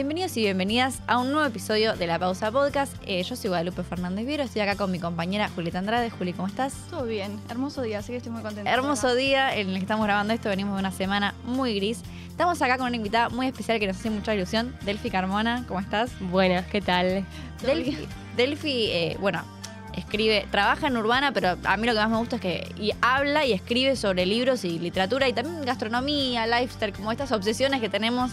Bienvenidos y bienvenidas a un nuevo episodio de La Pausa Podcast. Eh, yo soy Guadalupe Fernández Viero, estoy acá con mi compañera Julieta Andrade. Juli, ¿cómo estás? Todo bien, hermoso día, así que estoy muy contenta. Hermoso día en el que estamos grabando esto, venimos de una semana muy gris. Estamos acá con una invitada muy especial que nos hace mucha ilusión, Delphi Carmona, ¿cómo estás? Buenas, ¿qué tal? Delphi, Delphi eh, bueno, escribe, trabaja en Urbana, pero a mí lo que más me gusta es que y habla y escribe sobre libros y literatura y también gastronomía, lifestyle, como estas obsesiones que tenemos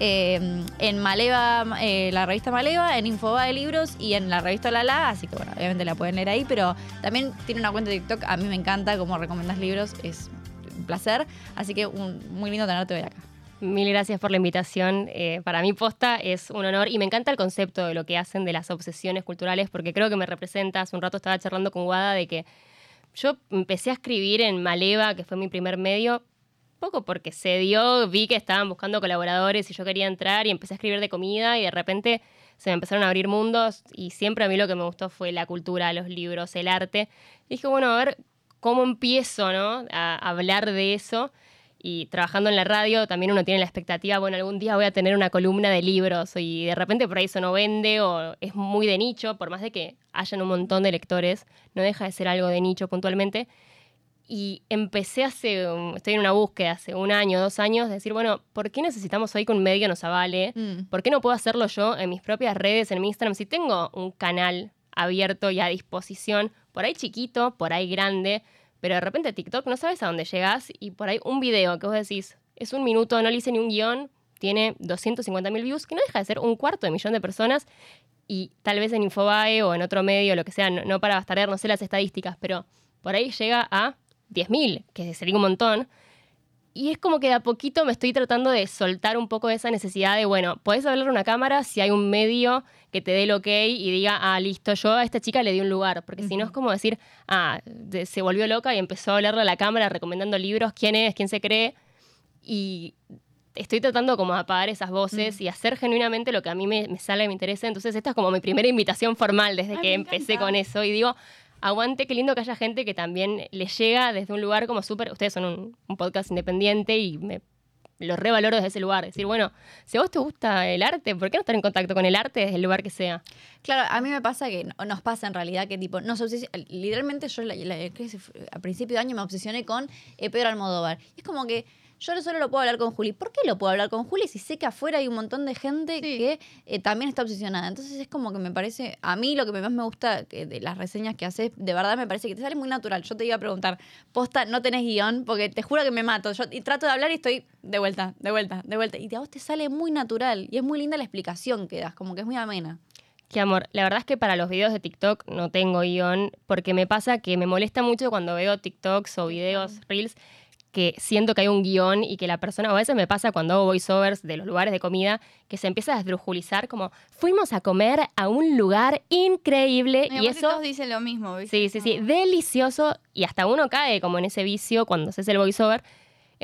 eh, en Maleva, eh, la revista Maleva, en Infoba de Libros y en la revista Lala, así que bueno, obviamente la pueden leer ahí, pero también tiene una cuenta de TikTok, a mí me encanta cómo recomendas libros, es un placer, así que muy lindo tenerte hoy acá. Mil gracias por la invitación. Eh, para mí posta es un honor y me encanta el concepto de lo que hacen de las obsesiones culturales porque creo que me representa. Hace un rato estaba charlando con Guada de que yo empecé a escribir en Maleva, que fue mi primer medio, poco porque se dio, vi que estaban buscando colaboradores y yo quería entrar y empecé a escribir de comida y de repente se me empezaron a abrir mundos y siempre a mí lo que me gustó fue la cultura, los libros, el arte. dije, bueno, a ver cómo empiezo ¿no? a hablar de eso y trabajando en la radio también uno tiene la expectativa, bueno, algún día voy a tener una columna de libros y de repente por ahí eso no vende o es muy de nicho, por más de que hayan un montón de lectores, no deja de ser algo de nicho puntualmente. Y empecé hace, estoy en una búsqueda hace un año, dos años, de decir, bueno, ¿por qué necesitamos hoy que un medio nos avale? Mm. ¿Por qué no puedo hacerlo yo en mis propias redes, en mi Instagram? Si tengo un canal abierto y a disposición, por ahí chiquito, por ahí grande, pero de repente TikTok no sabes a dónde llegas y por ahí un video que vos decís, es un minuto, no le hice ni un guion, tiene 250 mil views, que no deja de ser un cuarto de millón de personas y tal vez en Infobae o en otro medio, lo que sea, no, para bastardear, no sé las estadísticas, pero por ahí llega a 10.000, que sería un montón. Y es como que de a poquito me estoy tratando de soltar un poco esa necesidad de, bueno, podés hablar a una cámara si hay un medio que te dé el ok y diga, ah, listo, yo a esta chica le di un lugar. Porque si no es como decir, ah, se volvió loca y empezó a hablarle a la cámara recomendando libros, quién es, quién se cree. Y estoy tratando como de apagar esas voces y hacer genuinamente lo que a mí me, me sale y me interesa. Entonces esta es como mi primera invitación formal desde que empecé con eso. Y digo, aguante, qué lindo que haya gente que también le llega desde un lugar como súper, ustedes son un, podcast independiente y me lo revaloro desde ese lugar. Decir, bueno, si a vos te gusta el arte, ¿por qué no estar en contacto con el arte desde el lugar que sea? Claro, a mí me pasa que nos pasa en realidad que tipo, no literalmente yo a principio de año me obsesioné con eh, Pedro Almodóvar. Y es como que yo solo lo puedo hablar con Juli. ¿Por qué lo puedo hablar con Juli si sé que afuera hay un montón de gente que eh, también está obsesionada? Entonces es como que me parece, a mí lo que más me gusta de las reseñas que haces, de verdad me parece que te sale muy natural. Yo te iba a preguntar, posta, no tenés guion, porque te juro que me mato. Yo y trato de hablar y estoy de vuelta, de vuelta, de vuelta. Y a vos te sale muy natural y es muy linda la explicación que das, como que es muy amena. Qué amor, la verdad es que para los videos de TikTok no tengo guion, porque me pasa que me molesta mucho cuando veo TikToks o videos, reels, que siento que hay un guion y que la persona, a veces me pasa cuando hago voiceovers de los lugares de comida, que se empieza a desdrujulizar como, fuimos a comer a un lugar increíble y, eso... Todos dicen lo mismo, Sí, sí, sí, delicioso y hasta uno cae como en ese vicio cuando se hace el voiceover.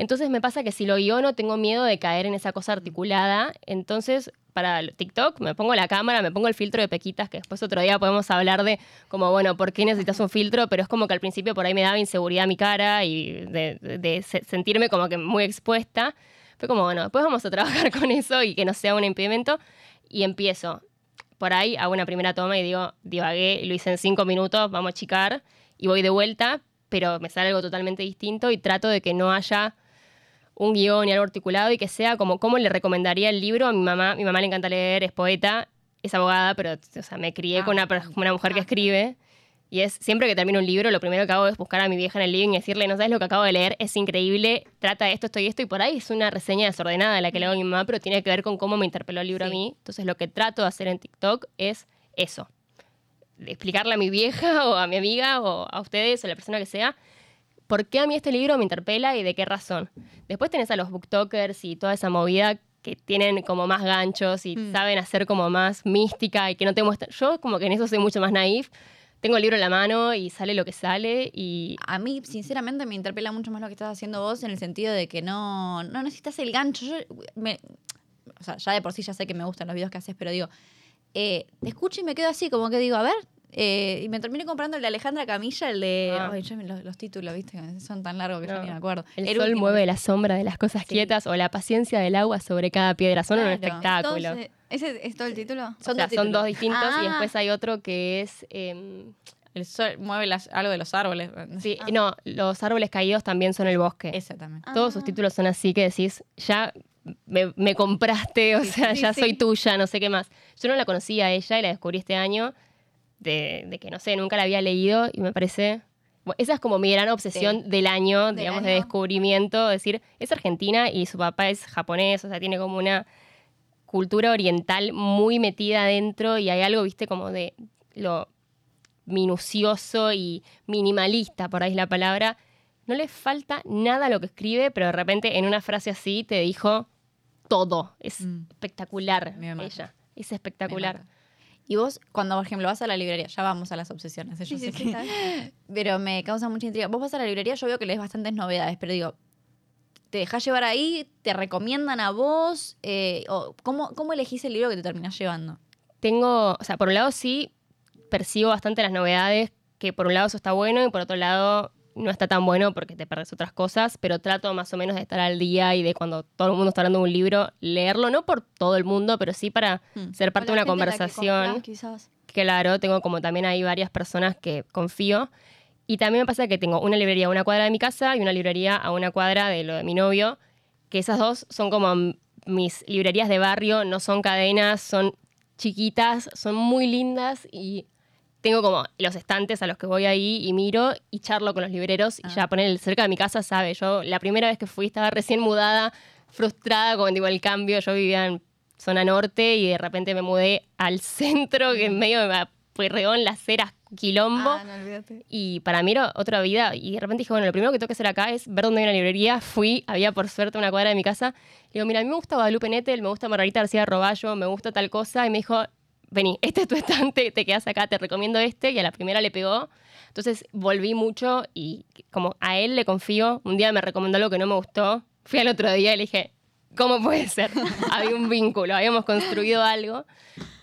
Entonces me pasa que si lo guiono tengo miedo de caer en esa cosa articulada, entonces para TikTok, me pongo la cámara, me pongo el filtro de pequitas, que después otro día podemos hablar de como, bueno, ¿por qué necesitas un filtro? Pero es como que al principio por ahí me daba inseguridad mi cara y de, sentirme como que muy expuesta. Fue como, bueno, después vamos a trabajar con eso y que no sea un impedimento. Y empiezo. Por ahí hago una primera toma y digo, divagué, lo hice en cinco minutos, vamos a chicar y voy de vuelta, pero me sale algo totalmente distinto y trato de que no haya un guion y algo articulado y que sea como cómo le recomendaría el libro a mi mamá. Mi mamá le encanta leer, es poeta, es abogada, pero o sea, me crié con una, una mujer que escribe. Y es siempre que termino un libro, lo primero que hago es buscar a mi vieja en el living y decirle, no sabes lo que acabo de leer, es increíble, trata esto, esto y esto. Y por ahí es una reseña desordenada la que le hago a mi mamá, pero tiene que ver con cómo me interpeló el libro a mí. Entonces lo que trato de hacer en TikTok es eso. explicarle a mi vieja o a mi amiga o a ustedes o a la persona que sea por qué a mí este libro me interpela y de qué razón. Después tenés a los booktokers y toda esa movida que tienen como más ganchos y mm. saben hacer como más mística y que no te muestran. Yo como que en eso soy mucho más naif. Tengo el libro en la mano y sale lo que sale y... A mí, sinceramente, me interpela mucho más lo que estás haciendo vos en el sentido de que no, no necesitas el gancho. Yo o sea, ya de por sí ya sé que me gustan los videos que haces, pero digo, eh, te escucho y me quedo así, como que digo, a ver, Eh, y me terminé comprando el de Alejandra Camilla, el de. Ah. Ay, yo me- los, los títulos, viste, que son tan largos que No. ya ni me acuerdo. El, El sol último. mueve la sombra de las cosas Sí. quietas o la paciencia del agua sobre cada piedra. Son un espectáculo. Entonces, ¿Ese es todo el título? O sea, son títulos. dos distintos y Ah, después hay otro que es... em, El sol mueve las- algo de los árboles. sí, no, los árboles caídos también son el bosque. Ese también. Todos sus títulos son así que decís, ya me, me compraste, o sea, sí, ya sí. soy tuya, no sé qué más. Yo no la conocía a ella y la descubrí este año de, de que, no sé, nunca la había leído y me parece... bueno, esa es como mi gran obsesión del año, Del digamos, de descubrimiento. Es decir, es argentina y su papá es japonés, o sea, tiene como una cultura oriental muy metida adentro y hay algo, viste, como de lo minucioso y minimalista, por ahí es la palabra. No le falta nada a lo que escribe, pero de repente en una frase así te dijo todo. Es Mm. espectacular ella. Es espectacular. Y vos, cuando, por ejemplo, vas a la librería, ya vamos a las obsesiones, yo Sí, sé que- pero me causa mucha intriga. Vos vas a la librería, yo veo que lees bastantes novedades, pero digo, ¿te dejás llevar ahí? ¿Te recomiendan a vos? Eh, o ¿cómo, ¿Cómo elegís el libro que te terminás llevando? Tengo, o sea, por un lado sí percibo bastante las novedades, que por un lado eso está bueno y por otro lado no está tan bueno porque te perdes otras cosas, pero trato más o menos de estar al día y de cuando todo el mundo está hablando de un libro, leerlo, no por todo el mundo, pero sí para Mm. ser parte de una conversación. compras, quizás. Claro, tengo como también hay varias personas que confío. Y también me pasa que tengo una librería a una cuadra de mi casa y una librería a una cuadra de lo de mi novio, que esas dos son como mis librerías de barrio, no son cadenas, son chiquitas, son muy lindas y tengo como los estantes a los que voy ahí y miro y charlo con los libreros y Ah. ya poner cerca de mi casa, sabe, yo la primera vez que fui estaba recién mudada, frustrada con tipo, el cambio, yo vivía en zona norte y de repente me mudé al centro, que en medio de Pueyrredón, las ceras, quilombo. Ah, no. Y para mí era otra vida. Y de repente dije, bueno, lo primero que tengo que hacer acá es ver dónde hay una librería. Fui, había por suerte una cuadra de mi casa. Le digo, mira, a mí me gusta Guadalupe Nettel, me gusta Margarita García Roballo, me gusta tal cosa. Y me dijo, vení, este es tu estante, te quedas acá, te recomiendo este. Y a la primera le pegó. Entonces volví mucho y como a él le confío. Un día me recomendó algo que no me gustó. Fui al otro día y le dije, ¿cómo puede ser? Había un vínculo, habíamos construido algo.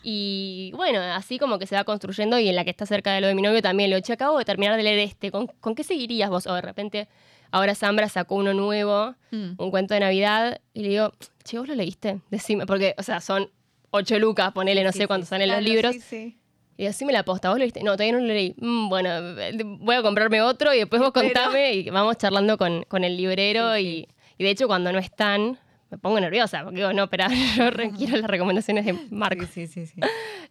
Y bueno, así como que se va construyendo y en la que está cerca de lo de mi novio también digo, che, acabo de terminar de leer este, ¿con, con qué seguirías vos? O de repente, ahora Zambra sacó uno nuevo, Mm. un cuento de Navidad, y le digo, che, ¿vos lo leíste? Decime, porque, o sea, son ocho lucas, ponele, no Sí, sé sí, cuántos sí. son en los libros. Sí, sí. Y decime la posta, ¿vos lo leíste? No, todavía no lo leí. "Mm, bueno, eh, voy a comprarme otro y después vos contame y vamos charlando con, con el librero y, y de hecho cuando no están me pongo nerviosa porque digo, no, espera, yo requiero las recomendaciones de Marcos. Sí, sí, sí.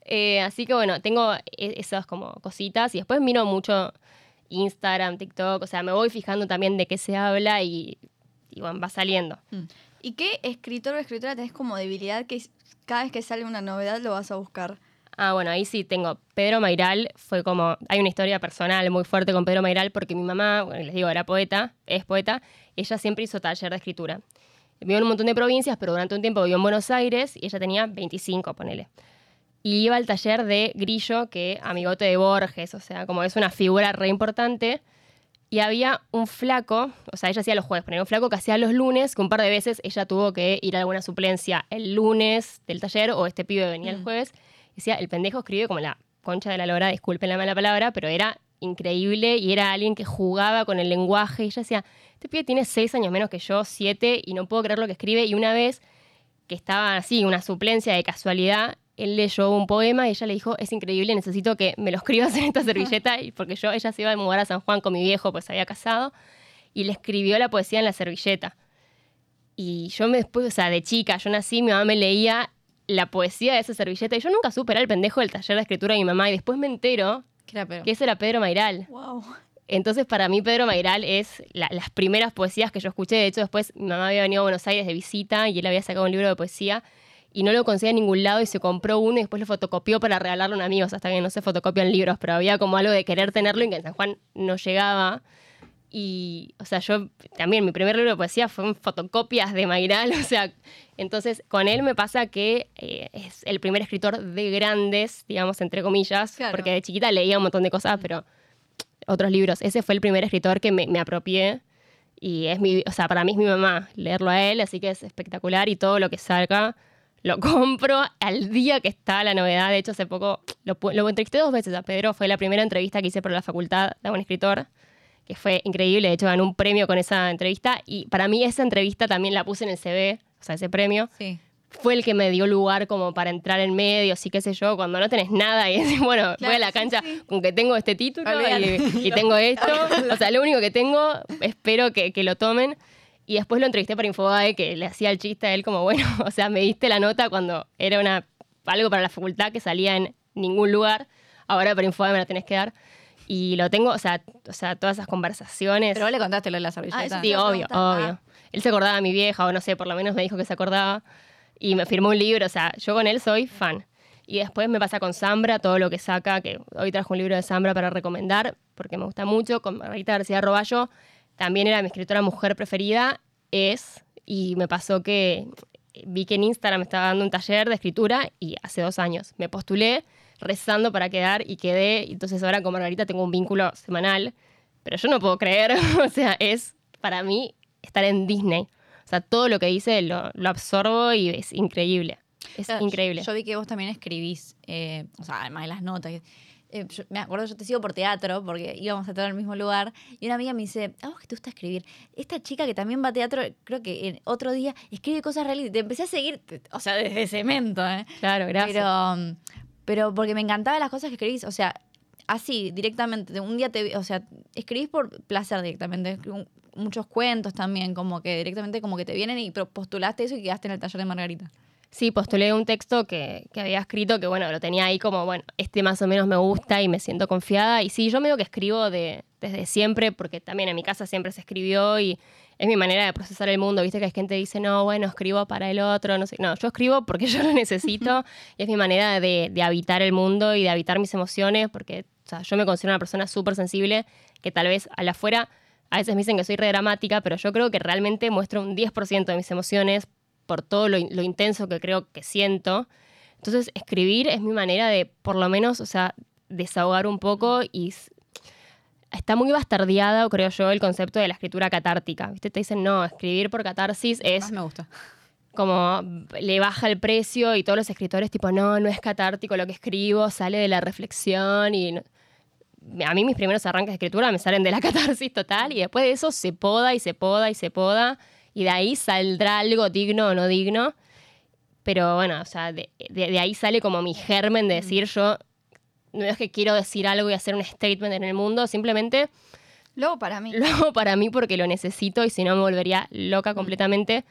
Eh, así que bueno, tengo e- esas como cositas y después miro mucho Instagram, TikTok, o sea, me voy fijando también de qué se habla y, y bueno, va saliendo. ¿Y qué escritor o escritora tenés como debilidad que cada vez que sale una novedad lo vas a buscar? Ah, bueno, ahí sí tengo. Pedro Mairal fue como. Hay una historia personal muy fuerte con Pedro Mairal porque mi mamá, bueno, les digo, era poeta, es poeta. Ella siempre hizo taller de escritura. Vivió en un montón de provincias, pero durante un tiempo vivió en Buenos Aires y ella tenía 25, ponele. Y iba al taller de Grillo, que amigote de Borges, o sea, como es una figura re importante. Y había un flaco, o sea, ella hacía los jueves, pero había un flaco que hacía los lunes, que un par de veces ella tuvo que ir a alguna suplencia el lunes del taller o este pibe venía el Mm. jueves. Decía, el pendejo escribe como la concha de la lora, disculpen la mala palabra, pero era increíble y era alguien que jugaba con el lenguaje. Y ella decía, este pibe tiene seis años menos que yo, siete, y no puedo creer lo que escribe. Y una vez que estaba así, una suplencia de casualidad, él leyó un poema y ella le dijo, es increíble, necesito que me lo escribas en esta servilleta, y porque yo, ella se iba a mudar a San Juan con mi viejo, pues se había casado, y le escribió la poesía en la servilleta. Y yo me después, o sea, de chica, yo nací, mi mamá me leía la poesía de esa servilleta, y yo nunca supe, era el pendejo del taller de escritura de mi mamá, y después me entero ¿Qué era que ese era Pedro Mairal. Wow. Entonces, para mí, Pedro Mairal es la- las primeras poesías que yo escuché. De hecho, después mi mamá había venido a Buenos Aires de visita y él había sacado un libro de poesía y no lo conseguía en ningún lado y se compró uno y después lo fotocopió para regalarlo a un amigo. O sea, hasta que no se fotocopian libros, pero había como algo de querer tenerlo y que en San Juan no llegaba. Y, o sea, yo también, mi primer libro de poesía fue en fotocopias de Mairal. O sea, entonces con él me pasa que eh, es el primer escritor de grandes, digamos, entre comillas, Claro. porque de chiquita leía un montón de cosas, pero otros libros. Ese fue el primer escritor que me, me apropié y es mi, o sea, para mí es mi mamá leerlo a él, así que es espectacular y todo lo que salga lo compro al día que está la novedad. De hecho, hace poco lo, lo entrevisté dos veces a Pedro. Fue la primera entrevista que hice por la facultad de un escritor, que fue increíble. De hecho, ganó un premio con esa entrevista. Y para mí esa entrevista también la puse en el CV, o sea, ese premio. Sí. Fue el que me dio lugar como para entrar en medio, sí qué sé yo, cuando no tenés nada y decís, bueno, voy a la cancha con que tengo este título y, y tengo esto. O sea, lo único que tengo, espero que, que lo tomen. Y después lo entrevisté para Infobae, que le hacía el chiste a él como, bueno, o sea, me diste la nota cuando era una algo para la facultad que salía en ningún lugar. Ahora para Infobae me la tenés que dar. Y lo tengo, o sea, o sea todas esas conversaciones. Pero vos le contaste lo de la servilleta. Ah, eso Sí, obvio, preguntar. obvio. Él se acordaba de mi vieja, o no sé, por lo menos me dijo que se acordaba. Y me firmó un libro, o sea, yo con él soy fan. Y después me pasa con Zambra, todo lo que saca, que hoy trajo un libro de Zambra para recomendar, porque me gusta mucho, con Margarita García Roballo, también era mi escritora mujer preferida, es, y me pasó que vi que en Instagram estaba dando un taller de escritura y hace dos años me postulé rezando para quedar y quedé, entonces ahora con Margarita tengo un vínculo semanal, pero yo no puedo creer, o sea, es para mí estar en Disney. O sea, todo lo que dice lo, lo absorbo y es increíble. Es Claro, increíble. Yo vi que vos también escribís, eh, o sea, además de las notas. Eh, yo- me acuerdo, yo te sigo por teatro, porque íbamos a todo al mismo lugar, y una amiga me dice, a vos que te gusta escribir, esta chica que también va a teatro, creo que en otro día, escribe cosas reales, y te empecé a seguir, te- o sea, desde cemento, ¿eh? Claro, gracias. Pero, mm, pero porque me encantaban las cosas que escribís, o sea, así, directamente, un día te o sea, escribís por placer directamente, muchos cuentos también, como que directamente como que te vienen y postulaste eso y quedaste en el taller de Margarita. Sí, postulé un texto que, que había escrito que, bueno, lo tenía ahí como, bueno, este más o menos me gusta y me siento confiada. Y sí, yo medio que escribo de, desde siempre, porque también en mi casa siempre se escribió y es mi manera de procesar el mundo. Viste que hay gente que dice, no, bueno, escribo para el otro, no sé. No, yo escribo porque yo lo necesito y es mi manera de, de habitar el mundo y de habitar mis emociones, porque o sea, yo me considero una persona súper sensible que tal vez a la afuera a veces me dicen que soy re dramática, pero yo creo que realmente muestro un 10% de mis emociones por todo lo, in- lo intenso que creo que siento. Entonces, escribir es mi manera de, por lo menos, o sea, desahogar un poco y está muy bastardeada, creo yo, el concepto de la escritura catártica. ¿Viste? Te dicen, no, escribir por catarsis es Más me gusta. como le baja el precio y todos los escritores tipo, no, no es catártico lo que escribo, sale de la reflexión y... no- A mí mis primeros arranques de escritura me salen de la catarsis total y después de eso se poda y se poda y se poda y de ahí saldrá algo digno o no digno. Pero bueno, o sea, de, de- de ahí sale como mi germen de decir yo, no es que quiero decir algo y hacer un statement en el mundo, simplemente Luego para mí. lo hago para mí porque lo necesito y si no me volvería loca completamente.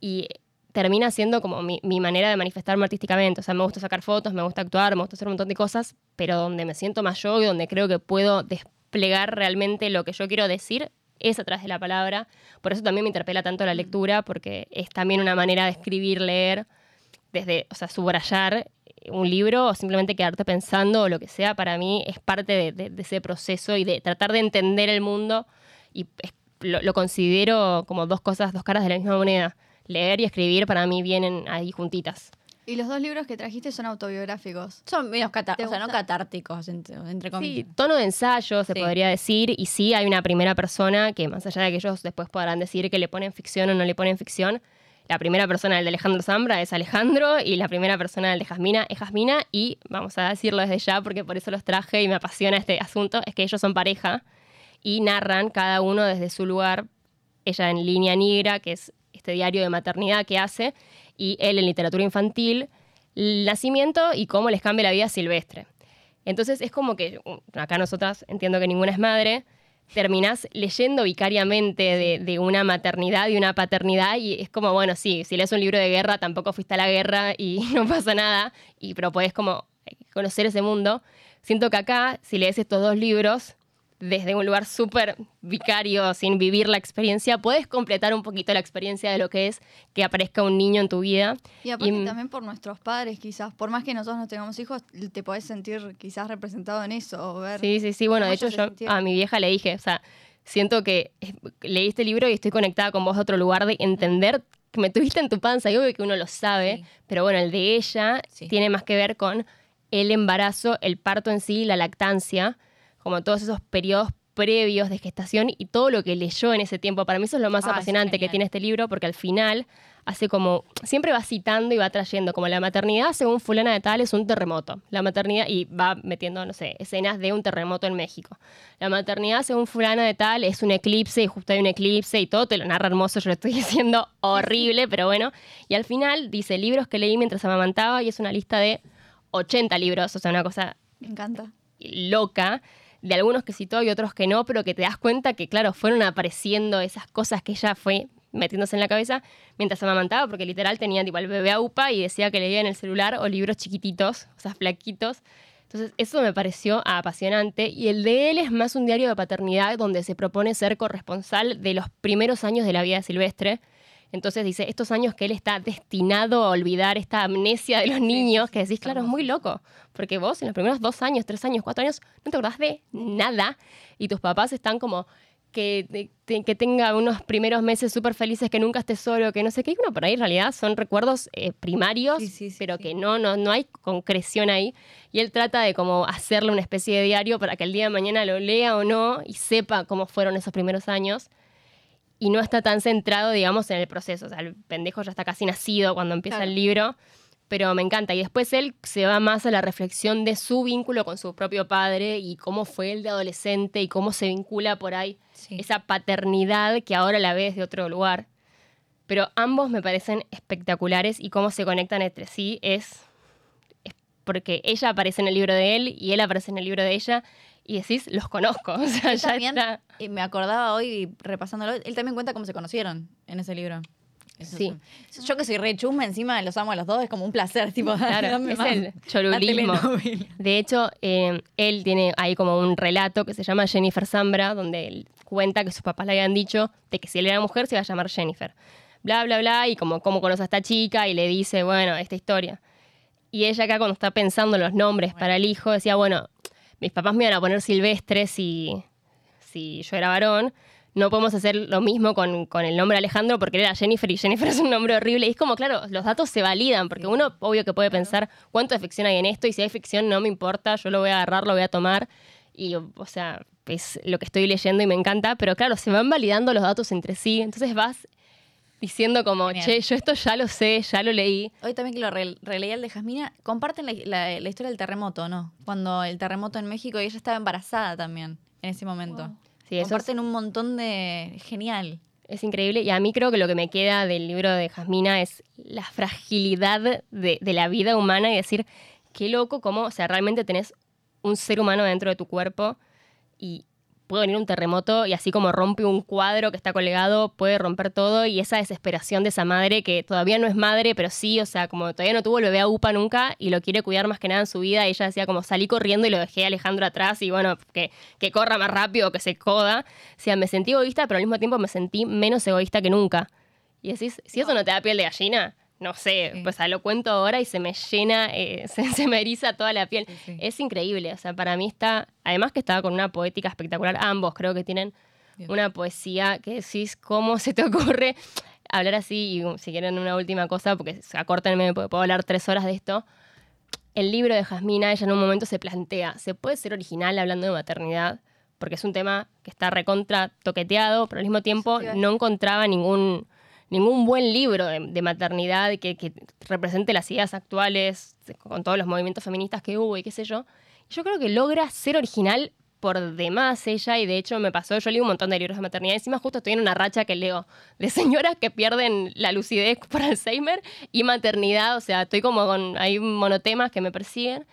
Y termina siendo como mi, mi manera de manifestarme artísticamente. O sea, me gusta sacar fotos, me gusta actuar, me gusta hacer un montón de cosas, pero donde me siento más yo y donde creo que puedo desplegar realmente lo que yo quiero decir es a través de la palabra. Por eso también me interpela tanto la lectura, porque es también una manera de escribir, leer, desde, o sea, subrayar un libro o simplemente quedarte pensando o lo que sea, para mí es parte de, ese proceso y de tratar de entender el mundo y lo considero como dos cosas, dos caras de la misma moneda. Leer y escribir para mí vienen ahí juntitas. Y los dos libros que trajiste son autobiográficos. Son menos catár- ¿Te o sea, no catárticos, entre, entre Sí, comillas. tono de ensayo se Sí. podría decir, y sí hay una primera persona que más allá de que ellos después podrán decir que le ponen ficción o no le ponen ficción, la primera persona del de Alejandro Zambra es Alejandro y la primera persona del de Jasmina es Jasmina y vamos a decirlo desde ya porque por eso los traje y me apasiona este asunto, es que ellos son pareja y narran cada uno desde su lugar, ella en línea negra, que es este diario de maternidad que hace, y él en literatura infantil, el nacimiento y cómo les cambia la vida silvestre. Entonces es como que, uh, acá nosotras entiendo que ninguna es madre, terminás leyendo vicariamente de, de una maternidad y una paternidad y es como, bueno, sí, si lees un libro de guerra tampoco fuiste a la guerra y no pasa nada, y, pero podés como conocer ese mundo. Siento que acá, si lees estos dos libros, desde un lugar súper vicario, sin vivir la experiencia, puedes completar un poquito la experiencia de lo que es que aparezca un niño en tu vida. Y aparte Y- también por nuestros padres, quizás. Por más que nosotros no tengamos hijos, te podés sentir quizás representado en eso. O ver. Sí, sí, sí. Bueno, de hecho yo sintieron. a mi vieja le dije, o sea, siento que leí este libro y estoy conectada con vos de otro lugar de entender que me tuviste en tu panza. Y obvio que uno lo sabe, Sí. pero bueno, el de ella Sí. tiene más que ver con el embarazo, el parto en sí, la lactancia, como todos esos periodos previos de gestación y todo lo que leyó en ese tiempo. Para mí eso es lo más Ah, apasionante que tiene este libro, porque al final hace como, siempre va citando y va trayendo, como la maternidad según fulana de tal es un terremoto. La maternidad, y va metiendo, no sé, escenas de un terremoto en México. La maternidad según fulana de tal es un eclipse y justo hay un eclipse y todo te lo narra hermoso, yo lo estoy diciendo horrible, pero bueno. Y al final dice libros que leí mientras amamantaba y es una lista de 80 libros, o sea, una cosa Me encanta. loca de algunos que citó y otros que no, pero que te das cuenta que, claro, fueron apareciendo esas cosas que ella fue metiéndose en la cabeza mientras amamantaba, porque literal tenía tipo el bebé a UPA y decía que leía en el celular o libros chiquititos, o sea, flaquitos. Entonces, eso me pareció apasionante. Y el de él es más un diario de paternidad donde se propone ser corresponsal de los primeros años de la vida Silvestre. Entonces dice, estos años que él está destinado a olvidar esta amnesia de los niños, que decís, claro, es muy loco, porque vos en los primeros dos años, tres años, cuatro años, no te acordás de nada y tus papás están como que, que tenga unos primeros meses súper felices, que nunca estés solo, que no sé qué, y uno por ahí en realidad son recuerdos eh, primarios, Sí, sí, sí, pero que no, no, no hay concreción ahí. Y él trata de como hacerle una especie de diario para que el día de mañana lo lea o no y sepa cómo fueron esos primeros años y no está tan centrado, digamos, en el proceso. O sea, el pendejo ya está casi nacido cuando empieza Claro. el libro, pero me encanta. Y después él se va más a la reflexión de su vínculo con su propio padre y cómo fue él de adolescente y cómo se vincula por ahí Sí. esa paternidad que ahora la ves de otro lugar. Pero ambos me parecen espectaculares y cómo se conectan entre sí es, es porque ella aparece en el libro de él y él aparece en el libro de ella y decís, los conozco. O sea, Él ya también, está. y me acordaba hoy repasándolo, él también cuenta cómo se conocieron en ese libro. Eso Sí. es Yo que soy re chusma, encima los amo a los dos, es como un placer, tipo, Claro, es más. el cholulismo. De hecho, eh, él tiene ahí como un relato que se llama Jennifer Zambra, donde él cuenta que sus papás le habían dicho de que si él era mujer se iba a llamar Jennifer. Bla, bla, bla, y como cómo conoce a esta chica y le dice, bueno, esta historia. Y ella acá cuando está pensando en los nombres para el hijo, decía, bueno, mis papás me iban a poner Silvestre si, si yo era varón. No podemos hacer lo mismo con, con el nombre Alejandro porque era Jennifer y Jennifer es un nombre horrible. Y es como, claro, los datos se validan porque uno, obvio que puede pensar cuánto de ficción hay en esto y si hay ficción no me importa, yo lo voy a agarrar, lo voy a tomar. Y, o sea, es lo que estoy leyendo y me encanta. Pero claro, se van validando los datos entre sí. Entonces vas diciendo como, Genial. che, yo esto ya lo sé, ya lo leí. Hoy también que lo re- releí el de Jasmina, comparten la, la- la historia del terremoto, ¿no? Cuando el terremoto en México y ella estaba embarazada también en ese momento. Wow. Sí, es- comparten un montón de... Genial. Es increíble y a mí creo que lo que me queda del libro de Jasmina es la fragilidad de, de la vida humana y decir, qué loco cómo, o sea, realmente tenés un ser humano dentro de tu cuerpo y puede venir un terremoto y así como rompe un cuadro que está colgado, puede romper todo y esa desesperación de esa madre que todavía no es madre, pero sí, o sea, como todavía no tuvo el bebé a UPA nunca y lo quiere cuidar más que nada en su vida, ella decía como salí corriendo y lo dejé a Alejandro atrás y bueno, que, que corra más rápido, que se coda. O sea, me sentí egoísta, pero al mismo tiempo me sentí menos egoísta que nunca. Y decís, si eso no te da piel de gallina, no sé, Sí. pues a lo cuento ahora y se me llena, eh, se, se me eriza toda la piel. Sí, sí. Es increíble, o sea, para mí está, además que estaba con una poética espectacular, ambos creo que tienen Bien. una poesía que decís, ¿cómo se te ocurre hablar así? Y um, si quieren una última cosa, porque acórtenme, puedo hablar tres horas de esto. El libro de Jasmina, ella en un momento se plantea, ¿se puede ser original hablando de maternidad? Porque es un tema que está recontra toqueteado, pero al mismo tiempo no encontraba ningún, ningún buen libro de, maternidad que, represente las ideas actuales, con todos los movimientos feministas que hubo y qué sé yo. Yo creo que logra ser original por demás ella, y de hecho me pasó, yo leo un montón de libros de maternidad, encima justo estoy en una racha que leo de señoras que pierden la lucidez por Alzheimer y maternidad, o sea, estoy como con, hay monotemas que me persiguen,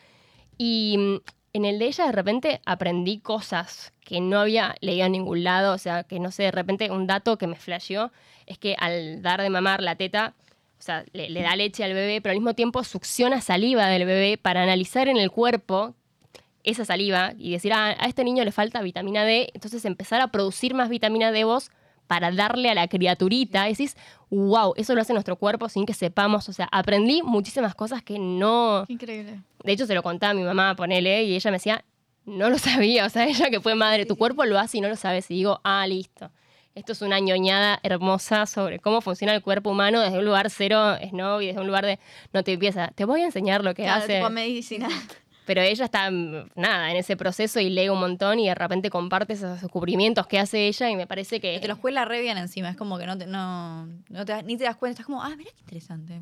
y en el de ella de repente aprendí cosas que no había leído en ningún lado, o sea, que no sé, de repente un dato que me flasheó es que al dar de mamar la teta, o sea, le, le da leche al bebé, pero al mismo tiempo succiona saliva del bebé para analizar en el cuerpo esa saliva y decir, ah, a este niño le falta vitamina D, entonces empezar a producir más vitamina D vos para darle a la criaturita. Decís, wow, eso lo hace nuestro cuerpo sin que sepamos. O sea, aprendí muchísimas cosas que no... Qué increíble. De hecho, se lo contaba a mi mamá, ponele, y ella me decía, no lo sabía. O sea, ella que fue madre, tu cuerpo lo hace y no lo sabes. Y digo, ah, listo. Esto es una ñoñada hermosa sobre cómo funciona el cuerpo humano desde un lugar cero snob y desde un lugar de no te empieza. Te voy a enseñar lo que Claro, hace. tipo medicina. Pero ella está, mm, nada, en ese proceso y lee un montón y de repente comparte esos descubrimientos que hace ella y me parece que... Te los cuela re bien encima, es como que no te, no, no te das- ni te das cuenta, estás como, ah, mira qué interesante.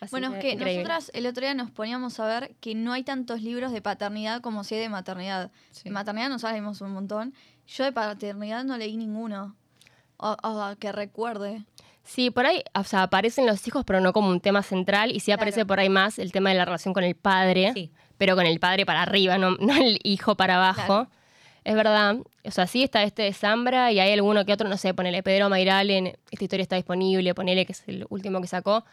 así Bueno, es que increíble. nosotras el otro día nos poníamos a ver que no hay tantos libros de paternidad como si hay de maternidad. Sí. De maternidad nos sabemos un montón. Yo de paternidad no leí ninguno. O, o que recuerde. Sí, por ahí, o sea, aparecen los hijos, pero no como un tema central, y sí aparece Claro. por ahí más el tema de la relación con el padre, Sí. Pero con el padre para arriba, no, no el hijo para abajo. Claro. Es verdad. O sea, sí está este de Zambra y hay alguno que otro, no sé, ponele Pedro Mairal, en esta historia está disponible, ponele que es el último que sacó.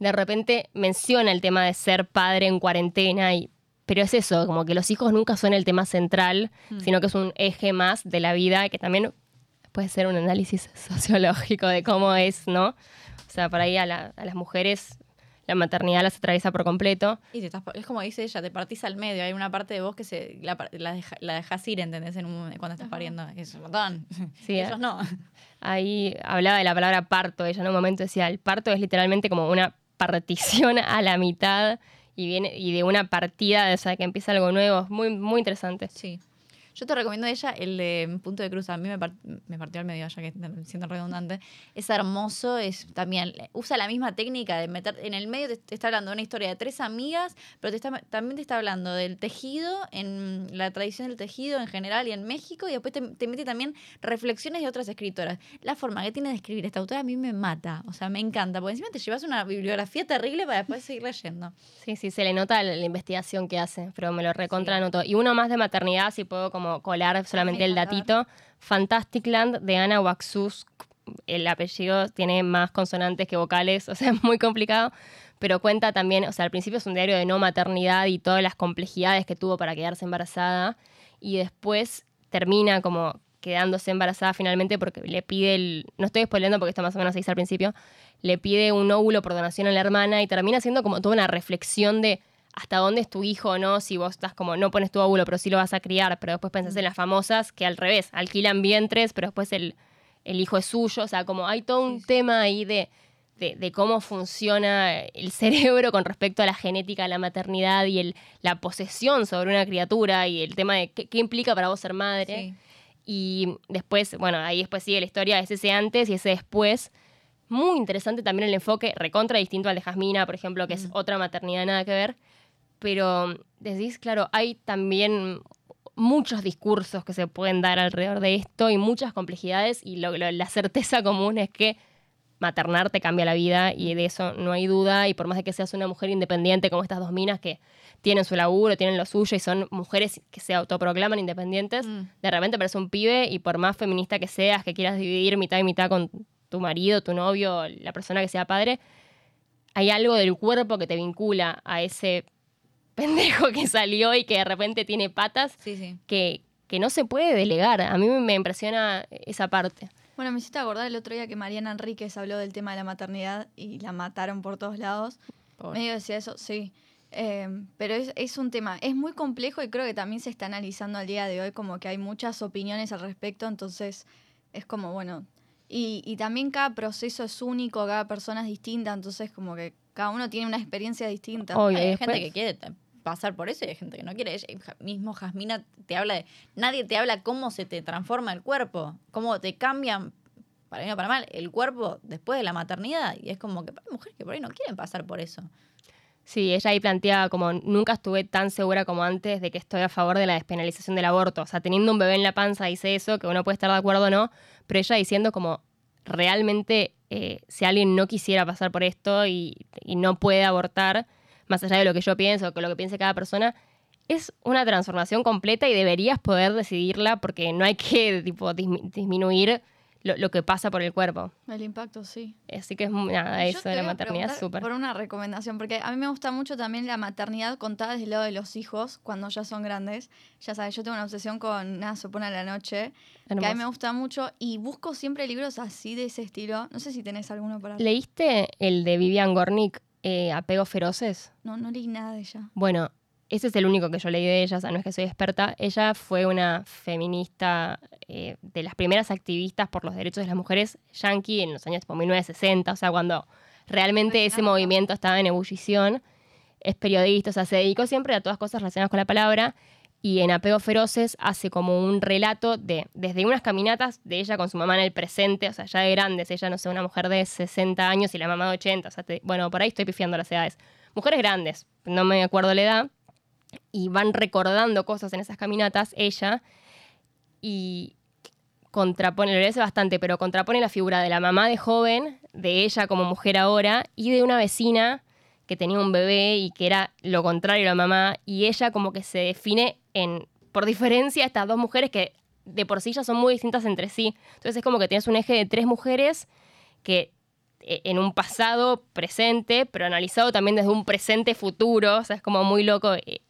De repente menciona el tema de ser padre en cuarentena, y, pero es eso, como que los hijos nunca son el tema central, Mm. sino que es un eje más de la vida que también puede ser un análisis sociológico de cómo es, ¿no? O sea, por ahí a, la- a las mujeres la maternidad las atraviesa por completo. Y te estás- es como dice ella, te partís al medio. Hay una parte de vos que se la, la, deja- la dejas ir, ¿entendés? En un- cuando estás pariendo. Es un montón. Sí, Ellos no. Ahí hablaba de la palabra parto. Ella en un momento decía, el parto es literalmente como una partición a la mitad y viene y de una partida, o sea, que empieza algo nuevo. Es muy, muy interesante. Sí. Yo te recomiendo ella el de Punto de Cruz. A mí me, par- me partió al medio, ya que siendo redundante. Es hermoso, es también usa la misma técnica de meter en el medio. Te, te está hablando de una historia de tres amigas, pero te está, también te está hablando del tejido, en la tradición del tejido en general y en México. Y después te, te mete también reflexiones de otras escritoras. La forma que tiene de escribir esta autora a mí me mata. O sea, me encanta. Porque encima te llevas una bibliografía terrible para después seguir leyendo. Sí, sí, se le nota la, la investigación que hace, pero me lo recontra anotó. Y uno más de maternidad, si puedo como colar solamente Ay, el datito. Fantastic Land de Ana Waxus. El apellido tiene más consonantes que vocales, o sea, es muy complicado. Pero cuenta también, o sea, al principio es un diario de no maternidad y todas las complejidades que tuvo para quedarse embarazada. Y después termina como quedándose embarazada finalmente porque le pide el. No estoy spoileando porque esto más o menos se dice al principio. Le pide un óvulo por donación a la hermana y termina siendo como toda una reflexión de hasta dónde es tu hijo o no, si vos estás como, no pones tu óvulo, pero sí lo vas a criar, pero después pensás en las famosas que al revés, alquilan vientres, pero después el, el hijo es suyo, o sea, como hay todo un tema ahí de, de, de cómo funciona el cerebro con respecto a la genética, la maternidad y el, la posesión sobre una criatura y el tema de qué, qué implica para vos ser madre. Sí. Y después, bueno, ahí después sigue la historia, es ese antes y ese después. Muy interesante también el enfoque, recontra distinto al de Jasmina, por ejemplo, que es otra maternidad nada que ver. Pero decís, claro, hay también muchos discursos que se pueden dar alrededor de esto y muchas complejidades y lo- lo- la certeza común es que maternar te cambia la vida y de eso no hay duda y por más de que seas una mujer independiente como estas dos minas que tienen su laburo, tienen lo suyo y son mujeres que se autoproclaman independientes, Mm. de repente aparece un pibe y por más feminista que seas, que quieras dividir mitad y mitad con tu marido, tu novio, la persona que sea padre, hay algo del cuerpo que te vincula a ese pendejo que salió y que de repente tiene patas Sí, sí. que, que no se puede delegar. A mí me impresiona esa parte. Bueno, me hiciste acordar el otro día que Mariana Enríquez habló del tema de la maternidad y la mataron por todos lados. Pobre. Medio decía eso, sí. Eh, pero es, es un tema, es muy complejo y creo que también se está analizando al día de hoy como que hay muchas opiniones al respecto, entonces es como, bueno, y, y también cada proceso es único, cada persona es distinta, entonces como que cada uno tiene una experiencia distinta. Obvio, hay después- gente que quiere pasar por eso y hay gente que no quiere. Ella- mismo Jasmina te habla de. Nadie te habla cómo se te transforma el cuerpo, cómo te cambian, para bien o para mal, el cuerpo después de la maternidad. Y es como que hay mujeres que por ahí no quieren pasar por eso. Sí, ella ahí planteaba como nunca estuve tan segura como antes de que estoy a favor de la despenalización del aborto. O sea, teniendo un bebé en la panza dice eso, que uno puede estar de acuerdo o no, pero ella diciendo como realmente eh, si alguien no quisiera pasar por esto y, no puede abortar, más allá de lo que yo pienso que lo que piense cada persona, es una transformación completa y deberías poder decidirla porque no hay que tipo, dismi- disminuir lo, lo que pasa por el cuerpo. El impacto, sí. Así que es nada, eso de la maternidad súper. Por una recomendación, porque a mí me gusta mucho también la maternidad contada desde el lado de los hijos, cuando ya son grandes. Ya sabes, yo tengo una obsesión con Nada supone a la noche, que a mí me gusta mucho y busco siempre libros así de ese estilo. No sé si tenés alguno para... ¿Leíste el de Vivian Gornick, eh, Apegos Feroces? No, no leí nada de ella. Bueno, ese es el único que yo leí de ella, o sea, no es que soy experta. Ella fue una feminista eh, de las primeras activistas por los derechos de las mujeres yankee en los años tipo 1960, o sea, cuando realmente ese movimiento estaba en ebullición. es periodista, o sea, se dedicó siempre a todas cosas relacionadas con la palabra y en Apegos Feroces hace como un relato de desde unas caminatas de ella con su mamá en el presente, o sea, ya de grandes, ella no sé, una mujer de 60 años y la mamá de 80, o sea, te- bueno, por ahí estoy pifiando las edades. Mujeres grandes, no me acuerdo la edad, y van recordando cosas en esas caminatas, ella, y contrapone, lo hace bastante, pero contrapone la figura de la mamá de joven, de ella como mujer ahora, y de una vecina que tenía un bebé y que era lo contrario a la mamá, y ella como que se define en, por diferencia, estas dos mujeres que de por sí ya son muy distintas entre sí. Entonces es como que tienes un eje de tres mujeres que eh, en un pasado presente, pero analizado también desde un presente futuro, o sea, es como muy loco eh,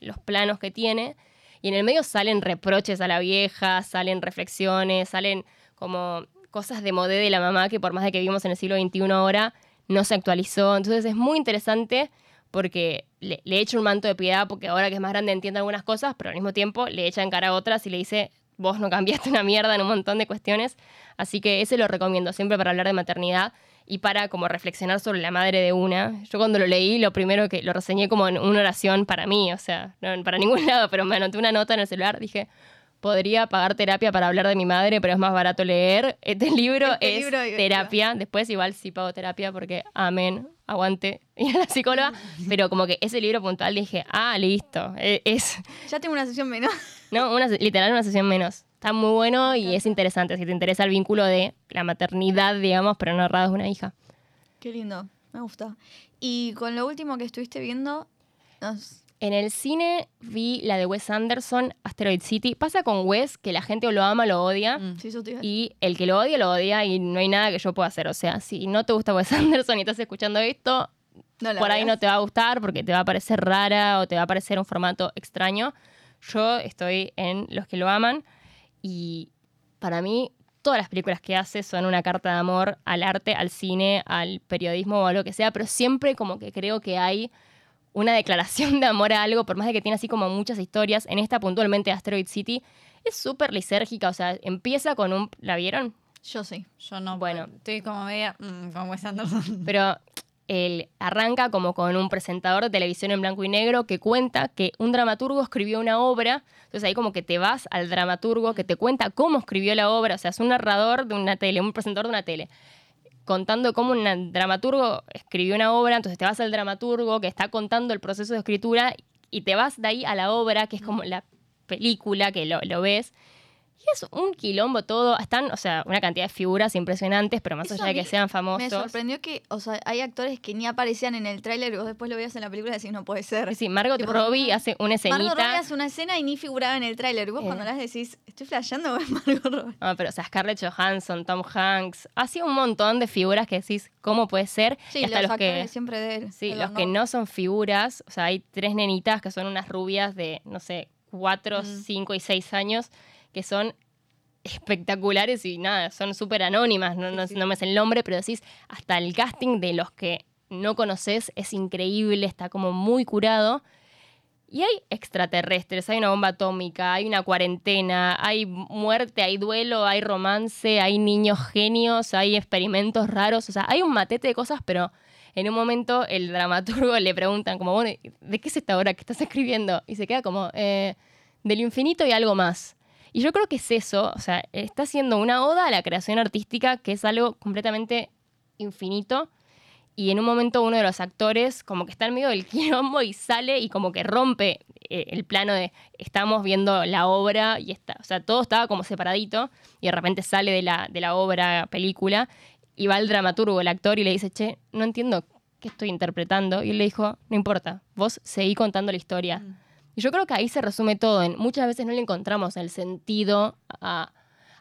los planos que tiene. Y en el medio salen reproches a la vieja, salen reflexiones, salen como cosas de modé de la mamá que por más de que vivimos en el siglo XXI ahora, no se actualizó. Entonces es muy interesante porque le, le echa un manto de piedad porque ahora que es más grande entiende algunas cosas, pero al mismo tiempo le echa en cara a otras y le dice, vos no cambiaste una mierda en un montón de cuestiones. Así que ese lo recomiendo siempre para hablar de maternidad y para como reflexionar sobre la madre de una. Yo cuando lo leí, lo primero que lo reseñé como en una oración para mí, o sea, no para ningún lado, pero me anoté una nota en el celular, dije, podría pagar terapia para hablar de mi madre, pero es más barato leer. Este libro Este es libro, terapia. Después igual sí pago terapia porque, amén, aguante ir a la psicóloga. Pero como que ese libro puntual dije, ah, listo, e- es, Ya tengo una sesión menos. no, una, literal una sesión menos. Está muy bueno y es interesante si te interesa el vínculo de la maternidad, digamos, pero narrado de una hija. Qué lindo, me gusta. Y con lo último que estuviste viendo, nos... En el cine vi la de Wes Anderson, Asteroid City. Pasa con Wes que la gente o lo ama o lo odia. Mm. Sí, Y el que lo odia, lo odia y no hay nada que yo pueda hacer. O sea, si no te gusta Wes Anderson y estás escuchando esto, No por ahí veas. no te va a gustar porque te va a parecer rara o te va a parecer un formato extraño. Yo estoy en los que lo aman y para mí todas las películas que hace son una carta de amor al arte, al cine, al periodismo o a lo que sea, pero siempre como que creo que hay una declaración de amor a algo, por más de que tiene así como muchas historias. En esta puntualmente Asteroid City es súper lisérgica, o sea, empieza con un... ¿La vieron? Yo sí. Yo no. Bueno. Estoy como media. mm, con Wes Anderson. Pero él arranca como con un presentador de televisión en blanco y negro que cuenta que un dramaturgo escribió una obra. Entonces ahí como que te vas al dramaturgo que te cuenta cómo escribió la obra. O sea, es un narrador de una tele, un presentador de una tele. Contando cómo un dramaturgo escribió una obra, entonces te vas al dramaturgo que está contando el proceso de escritura y te vas de ahí a la obra, que es como la película que lo, lo ves. Y es un quilombo todo. Están, o sea, una cantidad de figuras impresionantes, pero más Eso allá de que sean famosos. Me sorprendió que, o sea, hay actores que ni aparecían en el tráiler y vos después lo veías en la película y decís, no puede ser. Sí, Margot Tipo, Robbie hace una Margot Robbie escenita. hace una escena y ni figuraba en el tráiler. Y vos Eh. cuando las decís, estoy flasheando Margot Robbie. No, pero o sea, Scarlett Johansson, Tom Hanks. Hace un montón de figuras que decís, ¿cómo puede ser? Sí, Y hasta los, los que. siempre de él. Sí, los Van que no son figuras. O sea, hay tres nenitas que son unas rubias de, no sé, cuatro, Mm. cinco y seis años, que son espectaculares y nada, son súper anónimas. No, no, no me sé el nombre, pero decís, hasta el casting de los que no conoces es increíble, está como muy curado. Y hay extraterrestres, hay una bomba atómica, hay una cuarentena, hay muerte, hay duelo, hay romance, hay niños genios, hay experimentos raros, o sea, hay un matete de cosas, pero en un momento el dramaturgo le preguntan como, bueno, ¿de qué es esta obra que estás escribiendo? Y se queda como, "Eh, del infinito y algo más. Y yo creo que es eso, o sea, está haciendo una oda a la creación artística, que es algo completamente infinito. Y en un momento uno de los actores como que está en medio del quilombo y sale y como que rompe eh, el plano de estamos viendo la obra y está, o sea, todo estaba como separadito y de repente sale de la, de la obra, película, y va el dramaturgo, el actor, y le dice, che, no entiendo qué estoy interpretando. Y él le dijo, no importa, vos seguí contando la historia. Mm. Y yo creo que ahí se resume todo. En, muchas veces no le encontramos el sentido a,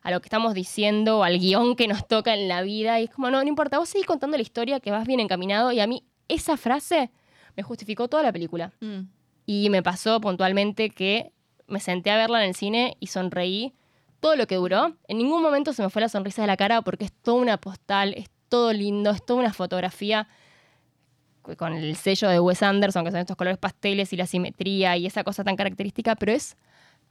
a lo que estamos diciendo o al guion que nos toca en la vida. Y es como, no, no importa, vos seguís contando la historia, que vas bien encaminado. Y a mí esa frase me justificó toda la película. Mm. Y me pasó puntualmente que me senté a verla en el cine y sonreí todo lo que duró. En ningún momento se me fue la sonrisa de la cara porque es toda una postal, es todo lindo, es toda una fotografía con el sello de Wes Anderson, que son estos colores pasteles y la simetría y esa cosa tan característica, pero es...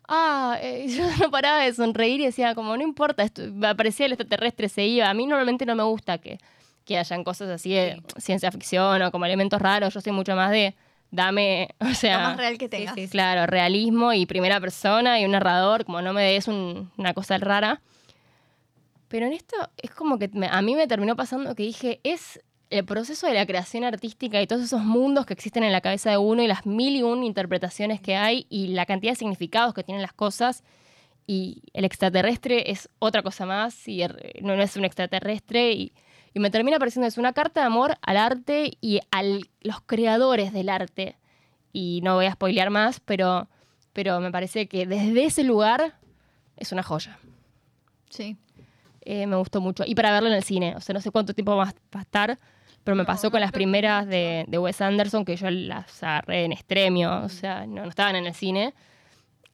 Ah, eh, yo no paraba de sonreír y decía, como no importa, esto, aparecía el extraterrestre, se iba. A mí normalmente no me gusta que que hayan cosas así de ciencia ficción o como elementos raros. Yo soy mucho más de dame, o sea, Lo más real que tengas. claro, realismo y primera persona y un narrador, como no me des un- una cosa rara. Pero en esto es como que me- a mí me terminó pasando que dije, es el proceso de la creación artística y todos esos mundos que existen en la cabeza de uno y las mil y un interpretaciones que hay y la cantidad de significados que tienen las cosas. Y el extraterrestre es otra cosa más y no, no es un extraterrestre. Y, y me termina pareciendo es una carta de amor al arte y a los creadores del arte. Y no voy a spoilear más, pero, pero me parece que desde ese lugar es una joya. Sí. Eh, me gustó mucho. Y para verlo en el cine. O sea, no sé cuánto tiempo va a estar, pero me pasó con las primeras de, de Wes Anderson, que yo las agarré en extremio. O sea, no, no estaban en el cine.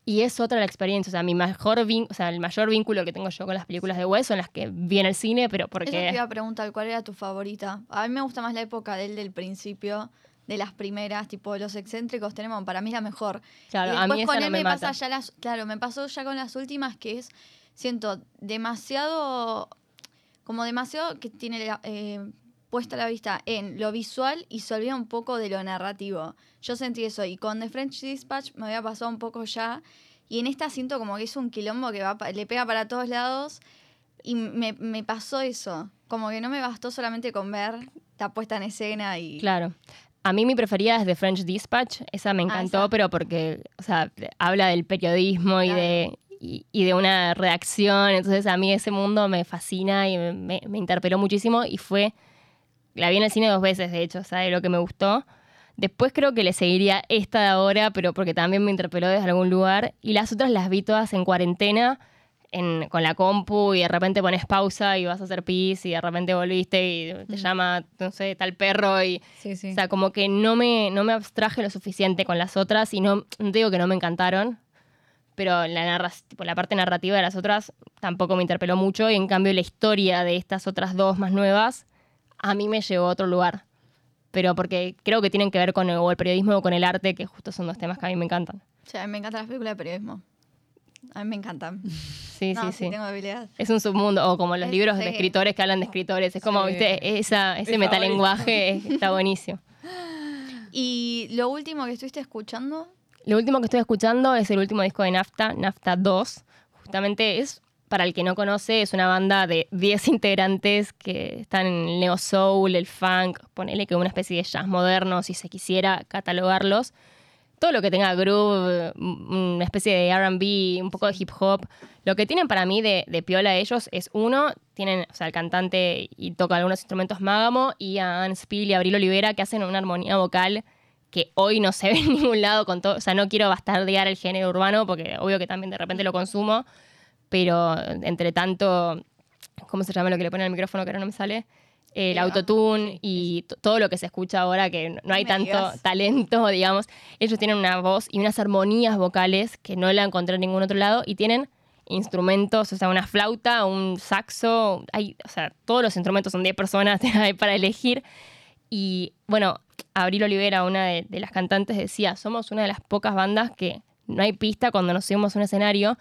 Y es otra la experiencia. O sea, mi mejor vin- o sea, el mayor vínculo que tengo yo con las películas de Wes son las que vi en el cine, pero Eso te porque. iba a preguntar, ¿cuál era tu favorita? A mí me gusta más la época del del principio, de las primeras, tipo los excéntricos tenemos, para mí la mejor. Claro, y a mí con esa no él me me mata. pasa ya las, claro, me pasó ya con las últimas que es, siento, demasiado, como demasiado que tiene la- eh, puesta la vista en lo visual y se olvida un poco de lo narrativo. Yo sentí eso y con The French Dispatch me había pasado un poco ya y en esta siento como que es un quilombo que va, le pega para todos lados y me, me pasó eso, como que no me bastó solamente con ver la puesta en escena y... Claro. A mí mi preferida es The French Dispatch. Esa me encantó, esa. pero porque, o sea, habla del periodismo y, Claro. de, y, y de una redacción. Entonces a mí ese mundo me fascina y me, me- me interpeló muchísimo y fue... La vi en el cine dos veces, de hecho, de lo que me gustó. Después creo que le seguiría esta de ahora, pero porque también me interpeló desde algún lugar. Y las otras las vi todas en cuarentena, en- con la compu, y de repente pones pausa y vas a hacer pis, y de repente volviste y te llama, no sé, tal perro, y Sí, sí. o sea, como que no me, no me abstraje lo suficiente con las otras y no, no digo que no me encantaron, pero la, narra- tipo, la parte narrativa de las otras tampoco me interpeló mucho y en cambio la historia de estas otras dos más nuevas a mí me llevó a otro lugar. Pero porque creo que tienen que ver con el, o el periodismo o con el arte, que justo son dos temas que a mí me encantan. O sea, a mí me encantan las películas de periodismo. A mí me encantan. Sí, no, sí, sí. tengo habilidad. Es un submundo, o como los Es- libros de sí. escritores que hablan de escritores. Es como, Sí. viste, esa, ese Mi metalenguaje es- está buenísimo. Y lo último que estuviste escuchando, Lo último que estoy escuchando es el último disco de Nafta, Nafta 2. Justamente es, para el que no conoce, es una banda de 10 integrantes que están en el neo soul, el funk, ponele que una especie de jazz moderno, si se quisiera catalogarlos. Todo lo que tenga groove, mm, una especie de RB, un poco de hip hop. Lo que tienen para mí de, de piola ellos es uno, tienen, o sea, el cantante y toca algunos instrumentos Mágamo y a Anne y Abril Olivera que hacen una armonía vocal que hoy no se ve en ningún lado con todo, o sea, no quiero bastardear el género urbano porque obvio que también de repente lo consumo, pero entre tanto, ¿cómo se llama lo que le ponen al micrófono que ahora no me sale? El Eh, ah, autotune y todo lo que se escucha ahora, que no- no hay me tanto digas. talento, digamos. Ellos tienen una voz y unas armonías vocales que no la encontré en ningún otro lado y tienen instrumentos, o sea, una flauta, un saxo, hay, o sea, todos los instrumentos son 10 personas para elegir. Y bueno, Abril Olivera, una de, de las cantantes, decía, somos una de las pocas bandas que no hay pista cuando nos subimos a un escenario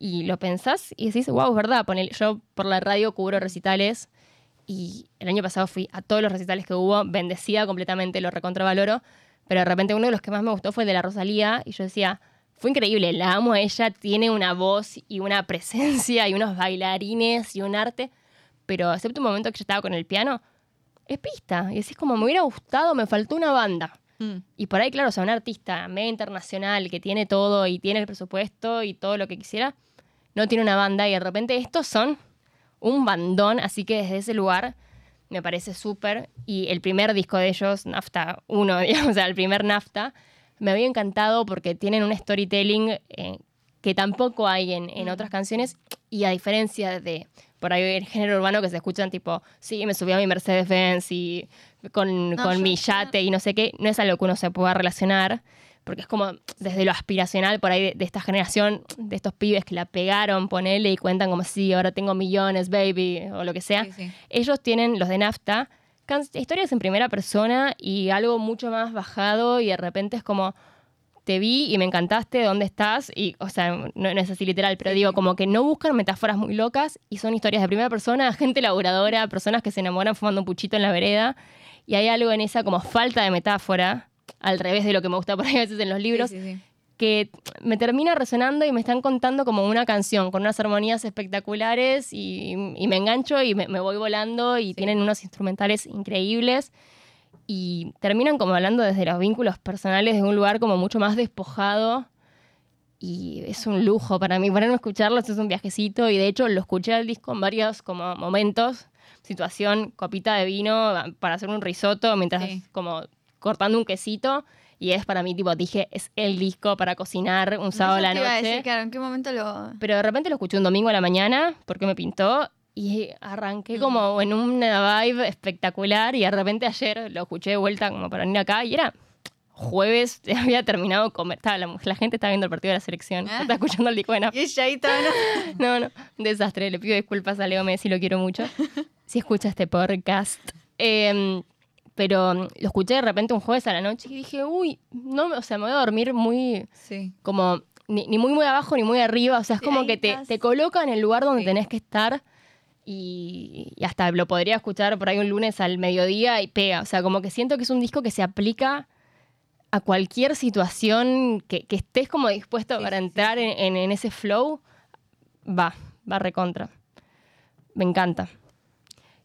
y lo pensás y decís, wow, es verdad, ponele- yo por la radio cubro recitales y el año pasado fui a todos los recitales que hubo, bendecida completamente, lo recontravaloro, pero de repente uno de los que más me gustó fue el de la Rosalía y yo decía, fue increíble, la amo a ella, tiene una voz y una presencia y unos bailarines y un arte, pero excepto un momento que yo estaba con el piano, es pista. Y decís como, me hubiera gustado, me faltó una banda. Mm. Y por ahí, claro, o sea, un artista medio internacional que tiene todo y tiene el presupuesto y todo lo que quisiera, no tiene una banda y de repente estos son un bandón, así que desde ese lugar me parece súper. Y el primer disco de ellos, Nafta 1, digamos, o sea, el primer Nafta, me había encantado porque tienen un storytelling eh, que tampoco hay en, en otras canciones. Y a diferencia de por ahí el género urbano que se escuchan tipo, sí, me subí a mi Mercedes-Benz y con, No, con mi yate y no sé qué, no es algo que uno se pueda relacionar porque es como desde lo aspiracional por ahí de, de esta generación, de estos pibes que la pegaron, ponele y cuentan como sí, ahora tengo millones, baby, o lo que sea. Sí, sí. Ellos tienen, los de Nafta, historias en primera persona y algo mucho más bajado y de repente es como, te vi y me encantaste, ¿dónde estás? Y, o sea, no, no es así literal, pero digo, como que no buscan metáforas muy locas y son historias de primera persona, gente laburadora, personas que se enamoran fumando un puchito en la vereda. Y hay algo en esa como falta de metáfora, al revés de lo que me gusta por ahí a veces en los libros, Sí, sí, sí. que me termina resonando y me están contando como una canción con unas armonías espectaculares y, y me engancho y me, me voy volando y tienen unos instrumentales increíbles y terminan como hablando desde los vínculos personales de un lugar como mucho más despojado y es un lujo para mí, para no escucharlos es un viajecito y de hecho lo escuché al disco en varios como momentos, situación, copita de vino para hacer un risotto mientras Sí. como cortando un quesito y es para mí tipo dije es el disco para cocinar un sábado a la te iba a noche. decir, claro, ¿en qué momento lo...? Pero de repente lo escuché un domingo a la mañana porque me pintó y arranqué Mm. como en una vibe espectacular y de repente ayer lo escuché de vuelta como para venir acá y era jueves, había terminado comer, estaba la, la gente estaba viendo el partido de la selección, estaba escuchando el Naf- Y ella ahí. No, no, un desastre, le pido disculpas a Leo Messi, lo quiero mucho. Si escucha este podcast. Em, pero lo escuché de repente un jueves a la noche y dije, uy, no, o sea, me voy a dormir muy Sí. como ni, ni muy muy abajo ni muy arriba, o sea, es como ahí que te, te coloca en el lugar donde Sí. tenés que estar y, y hasta lo podría escuchar por ahí un lunes al mediodía y pega, o sea, como que siento que es un disco que se aplica a cualquier situación que, que estés como dispuesto Sí, para entrar En, en- en ese flow, va, va recontra. Me encanta.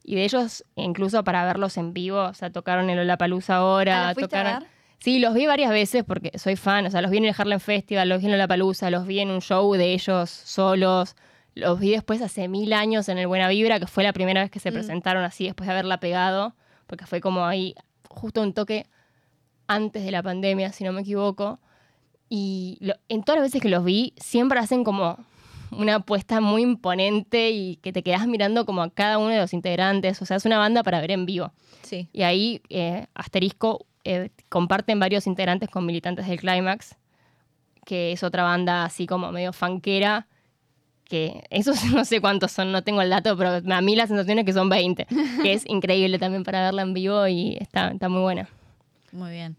Y de ellos, incluso para verlos en vivo, o sea, tocaron en Lollapalooza ahora, Ah, ¿la fuiste a tocaron... ver? Sí, los vi varias veces porque soy fan. O sea, los vi en el Harlem Festival, los vi en La Palusa, los vi en un show de ellos solos. Los vi después hace mil años en el Buena Vibra, que fue la primera vez que se Mm. presentaron así después de haberla pegado, porque fue como ahí justo un toque antes de la pandemia, si no me equivoco. Y lo- en todas las veces que los vi, siempre hacen como una apuesta muy imponente y que te quedas mirando como a cada uno de los integrantes. O sea, es una banda para ver en vivo. Sí. Y ahí, eh, Asterisco, eh, comparten varios integrantes con militantes del Climax, que es otra banda así como medio fanquera, que esos no sé cuántos son, no tengo el dato, pero a mí la sensación es que son 20, que es increíble también para verla en vivo y está, está muy buena. Muy bien.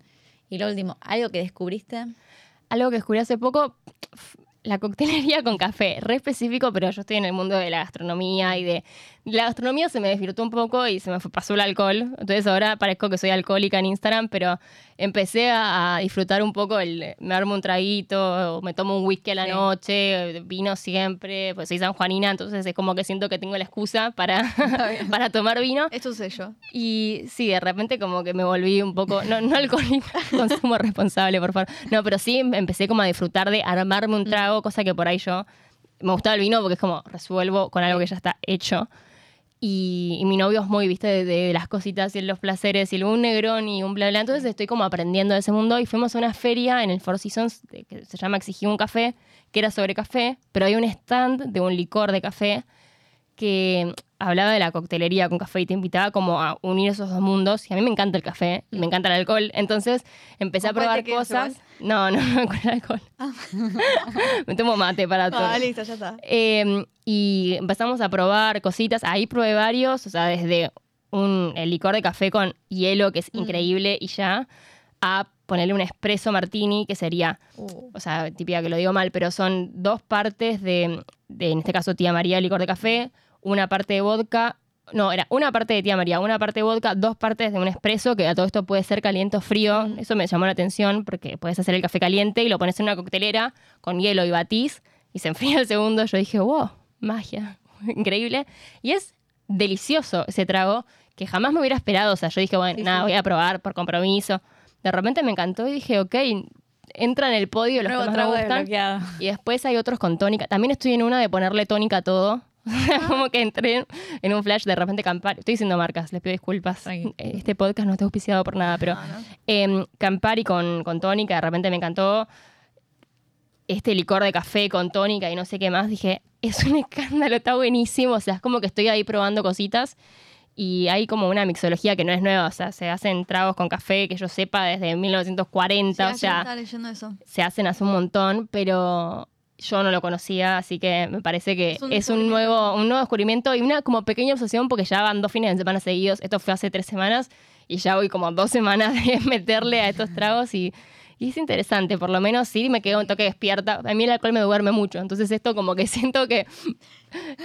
Y lo último, ¿algo que descubriste? Algo que descubrí hace poco, la coctelería con café, re específico, pero yo estoy en el mundo de la gastronomía y de... La gastronomía se me desvirtuó un poco y se me fue- pasó el alcohol, entonces ahora parezco que soy alcohólica en Instagram, pero empecé a, a disfrutar un poco, el, me armo un traguito, o me tomo un whisky a la Sí. noche, vino siempre, pues soy sanjuanina, entonces es como que siento que tengo la excusa para, para tomar vino. Es tu sello. Y sí, de repente como que me volví un poco, no, no alcohólica, consumo responsable, por favor. No, pero sí empecé como a disfrutar de armarme un trago, cosa que por ahí yo me gustaba el vino porque es como resuelvo con algo que ya está hecho. Y, y mi novio es muy, viste, de, de las cositas y los placeres y un negrón y un bla bla. Entonces estoy como aprendiendo de ese mundo y fuimos a una feria en el Four Seasons que se llama Exigí un café, que era sobre café, pero hay un stand de un licor de café que hablaba de la coctelería con café y te invitaba como a unir esos dos mundos. Y a mí me encanta el café y me encanta el alcohol. Entonces empecé a ¿Con cuál probar cosas. No, no, no con el alcohol. me tomo mate para todo. Ah, listo, ya está. Eh, y empezamos a probar cositas. Ahí probé varios, o sea, desde un el licor de café con hielo, que es Mm. increíble, y ya, a ponerle un espresso martini, que sería Uh, o sea, típica que lo digo mal, pero son dos partes de, de, en este caso, tía María, licor de café, una parte de vodka, no, era una parte de tía María, una parte de vodka, dos partes de un espresso, que a todo esto puede ser caliente o frío. Eso me llamó la atención porque puedes hacer el café caliente y lo pones en una coctelera con hielo y batís y se enfría el segundo. Yo dije, wow, magia, increíble. Y es delicioso ese trago que jamás me hubiera esperado. O sea, yo dije, bueno, Sí, nada, sí. voy a probar por compromiso. De repente me encantó y dije, ok, entra en el podio los nuevo que más me gustan. Y después hay otros con tónica. También estoy en una de ponerle tónica a todo. Como que entré en un flash de repente Campari. Estoy diciendo marcas, les pido disculpas. Tranqui. Este podcast no está auspiciado por nada, pero No, no. em, Campari con, con tónica, de repente me encantó. Este licor de café con tónica y no sé qué más. Dije, es un escándalo, está buenísimo. O sea, es como que estoy ahí probando cositas. Y hay como una mixología que no es nueva. O sea, se hacen tragos con café que yo sepa desde 1940. Sí, o sea, estaba leyendo eso. se hacen hace un montón, pero yo no lo conocía, así que me parece que Es un es un descubrimiento. nuevo, un nuevo descubrimiento y una como pequeña obsesión porque ya van dos fines de semana seguidos. Esto fue hace tres semanas y ya voy como dos semanas de meterle a estos tragos y, Y es interesante, por lo menos sí me quedo un toque despierta. A mí el alcohol me duerme mucho, entonces esto como que siento que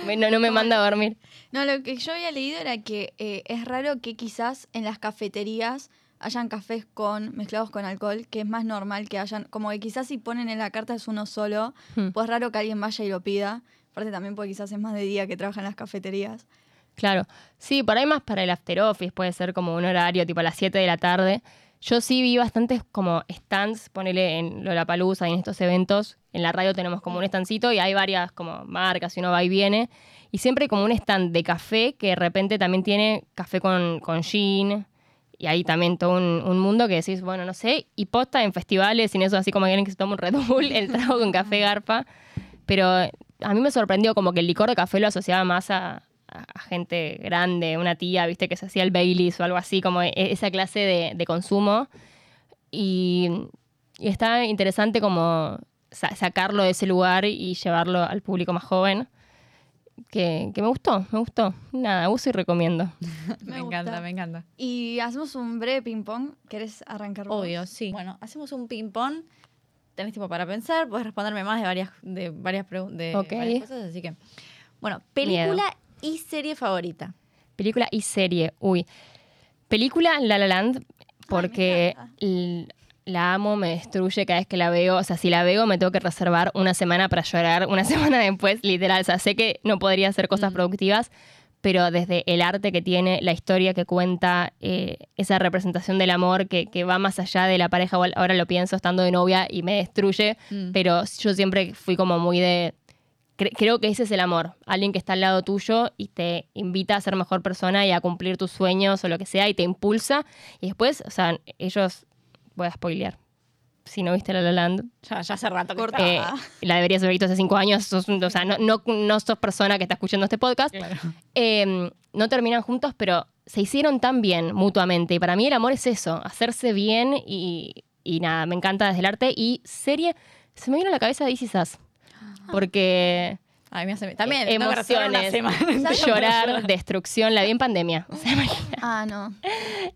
no me manda a dormir. No, lo que yo había leído era que eh, es raro que quizás en las cafeterías hayan cafés con mezclados con alcohol, que es más normal que hayan, como que quizás si ponen en la carta es uno solo, Hmm. pues es raro que alguien vaya y lo pida. Aparte también porque quizás es más de día que trabaja en las cafeterías. Claro. Sí, por ahí más para el after office, puede ser como un horario tipo a las 7 de la tarde. Yo sí vi bastantes como stands, ponele en Lollapalooza y en estos eventos. En la radio tenemos como un standcito y hay varias como marcas y uno va y viene. Y siempre hay como un stand de café que de repente también tiene café con, con gin. Y hay también todo un, un mundo que decís, bueno, no sé. Y posta en festivales en eso, así como alguien que se toma un Red Bull, el trago con café garpa. Pero a mí me sorprendió como que el licor de café lo asociaba más a, a- gente grande, una tía, viste, que se hacía el Baileys o algo así, como e- esa clase de, de consumo. Y, y está interesante como sa- sacarlo de ese lugar y llevarlo al público más joven. Que, que me gustó, me gustó. Nada, uso y recomiendo. Me, Me encanta, me encanta. Y hacemos un breve ping-pong. ¿Querés arrancar vos? Obvio, sí. Bueno, hacemos un ping-pong. Tenés tiempo para pensar, puedes responderme más de varias, de varias, de Ok. varias cosas, así que. Bueno, película y serie favorita. Película y serie. Uy. Película La La Land, porque. La amo, me destruye cada vez que la veo. O sea, si la veo, me tengo que reservar una semana para llorar. Una semana después, literal. O sea, sé que no podría hacer cosas Mm. productivas, pero desde el arte que tiene, la historia que cuenta, eh, esa representación del amor que, que va más allá de la pareja. Ahora lo pienso estando de novia y me destruye, Mm. pero yo siempre fui como muy de... cre- Creo que ese es el amor, alguien que está al lado tuyo y te invita a ser mejor persona y a cumplir tus sueños o lo que sea y te impulsa. Y después, o sea, ellos, voy a spoilear, si no viste La La Land, Ya, ya hace rato que Corta. eh, Ah. la deberías haber visto hace cinco años, sos o sea, no, no, no sos persona que está escuchando este podcast. Claro. Eh, no terminan juntos, pero se hicieron tan bien mutuamente. Y para mí el amor es eso, hacerse bien y, y nada, me encanta desde el arte. Y serie, se me vino a la cabeza This Is Us. Porque Ay, me hace. También, Eh, tengo que reservar una emociones, semana. llorar, destrucción, la vi en pandemia. O sea, imagina- Ah, no.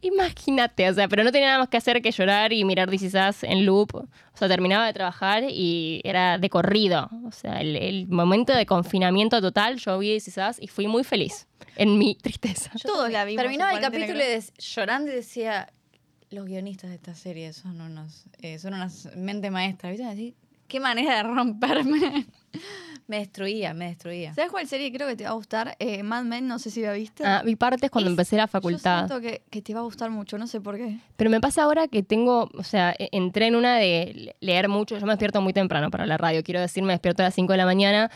imagínate, o sea, pero no tenía nada más que hacer que llorar y mirar This Is Us en loop. O sea, terminaba de trabajar y era de corrido. O sea, el, el momento de confinamiento total, yo vi This Is Us y fui muy feliz en mi tristeza. Todos la vimos. Terminaba el capítulo y des- llorando y decía: Los guionistas de esta serie son unos. eh, son unas mente maestra. ¿Viste? Así, Qué manera de romperme. Me destruía, me destruía. ¿Sabes cuál serie creo que te va a gustar? Eh, Mad Men, no sé si la viste. Ah, partes cuando Es- empecé la Yo facultad. siento que, que te va a gustar mucho, no sé por qué. Pero me pasa ahora que tengo, o sea, e- entré en una de leer mucho. Yo me despierto muy temprano para la radio. Quiero decir, me despierto a las 5 de la mañana.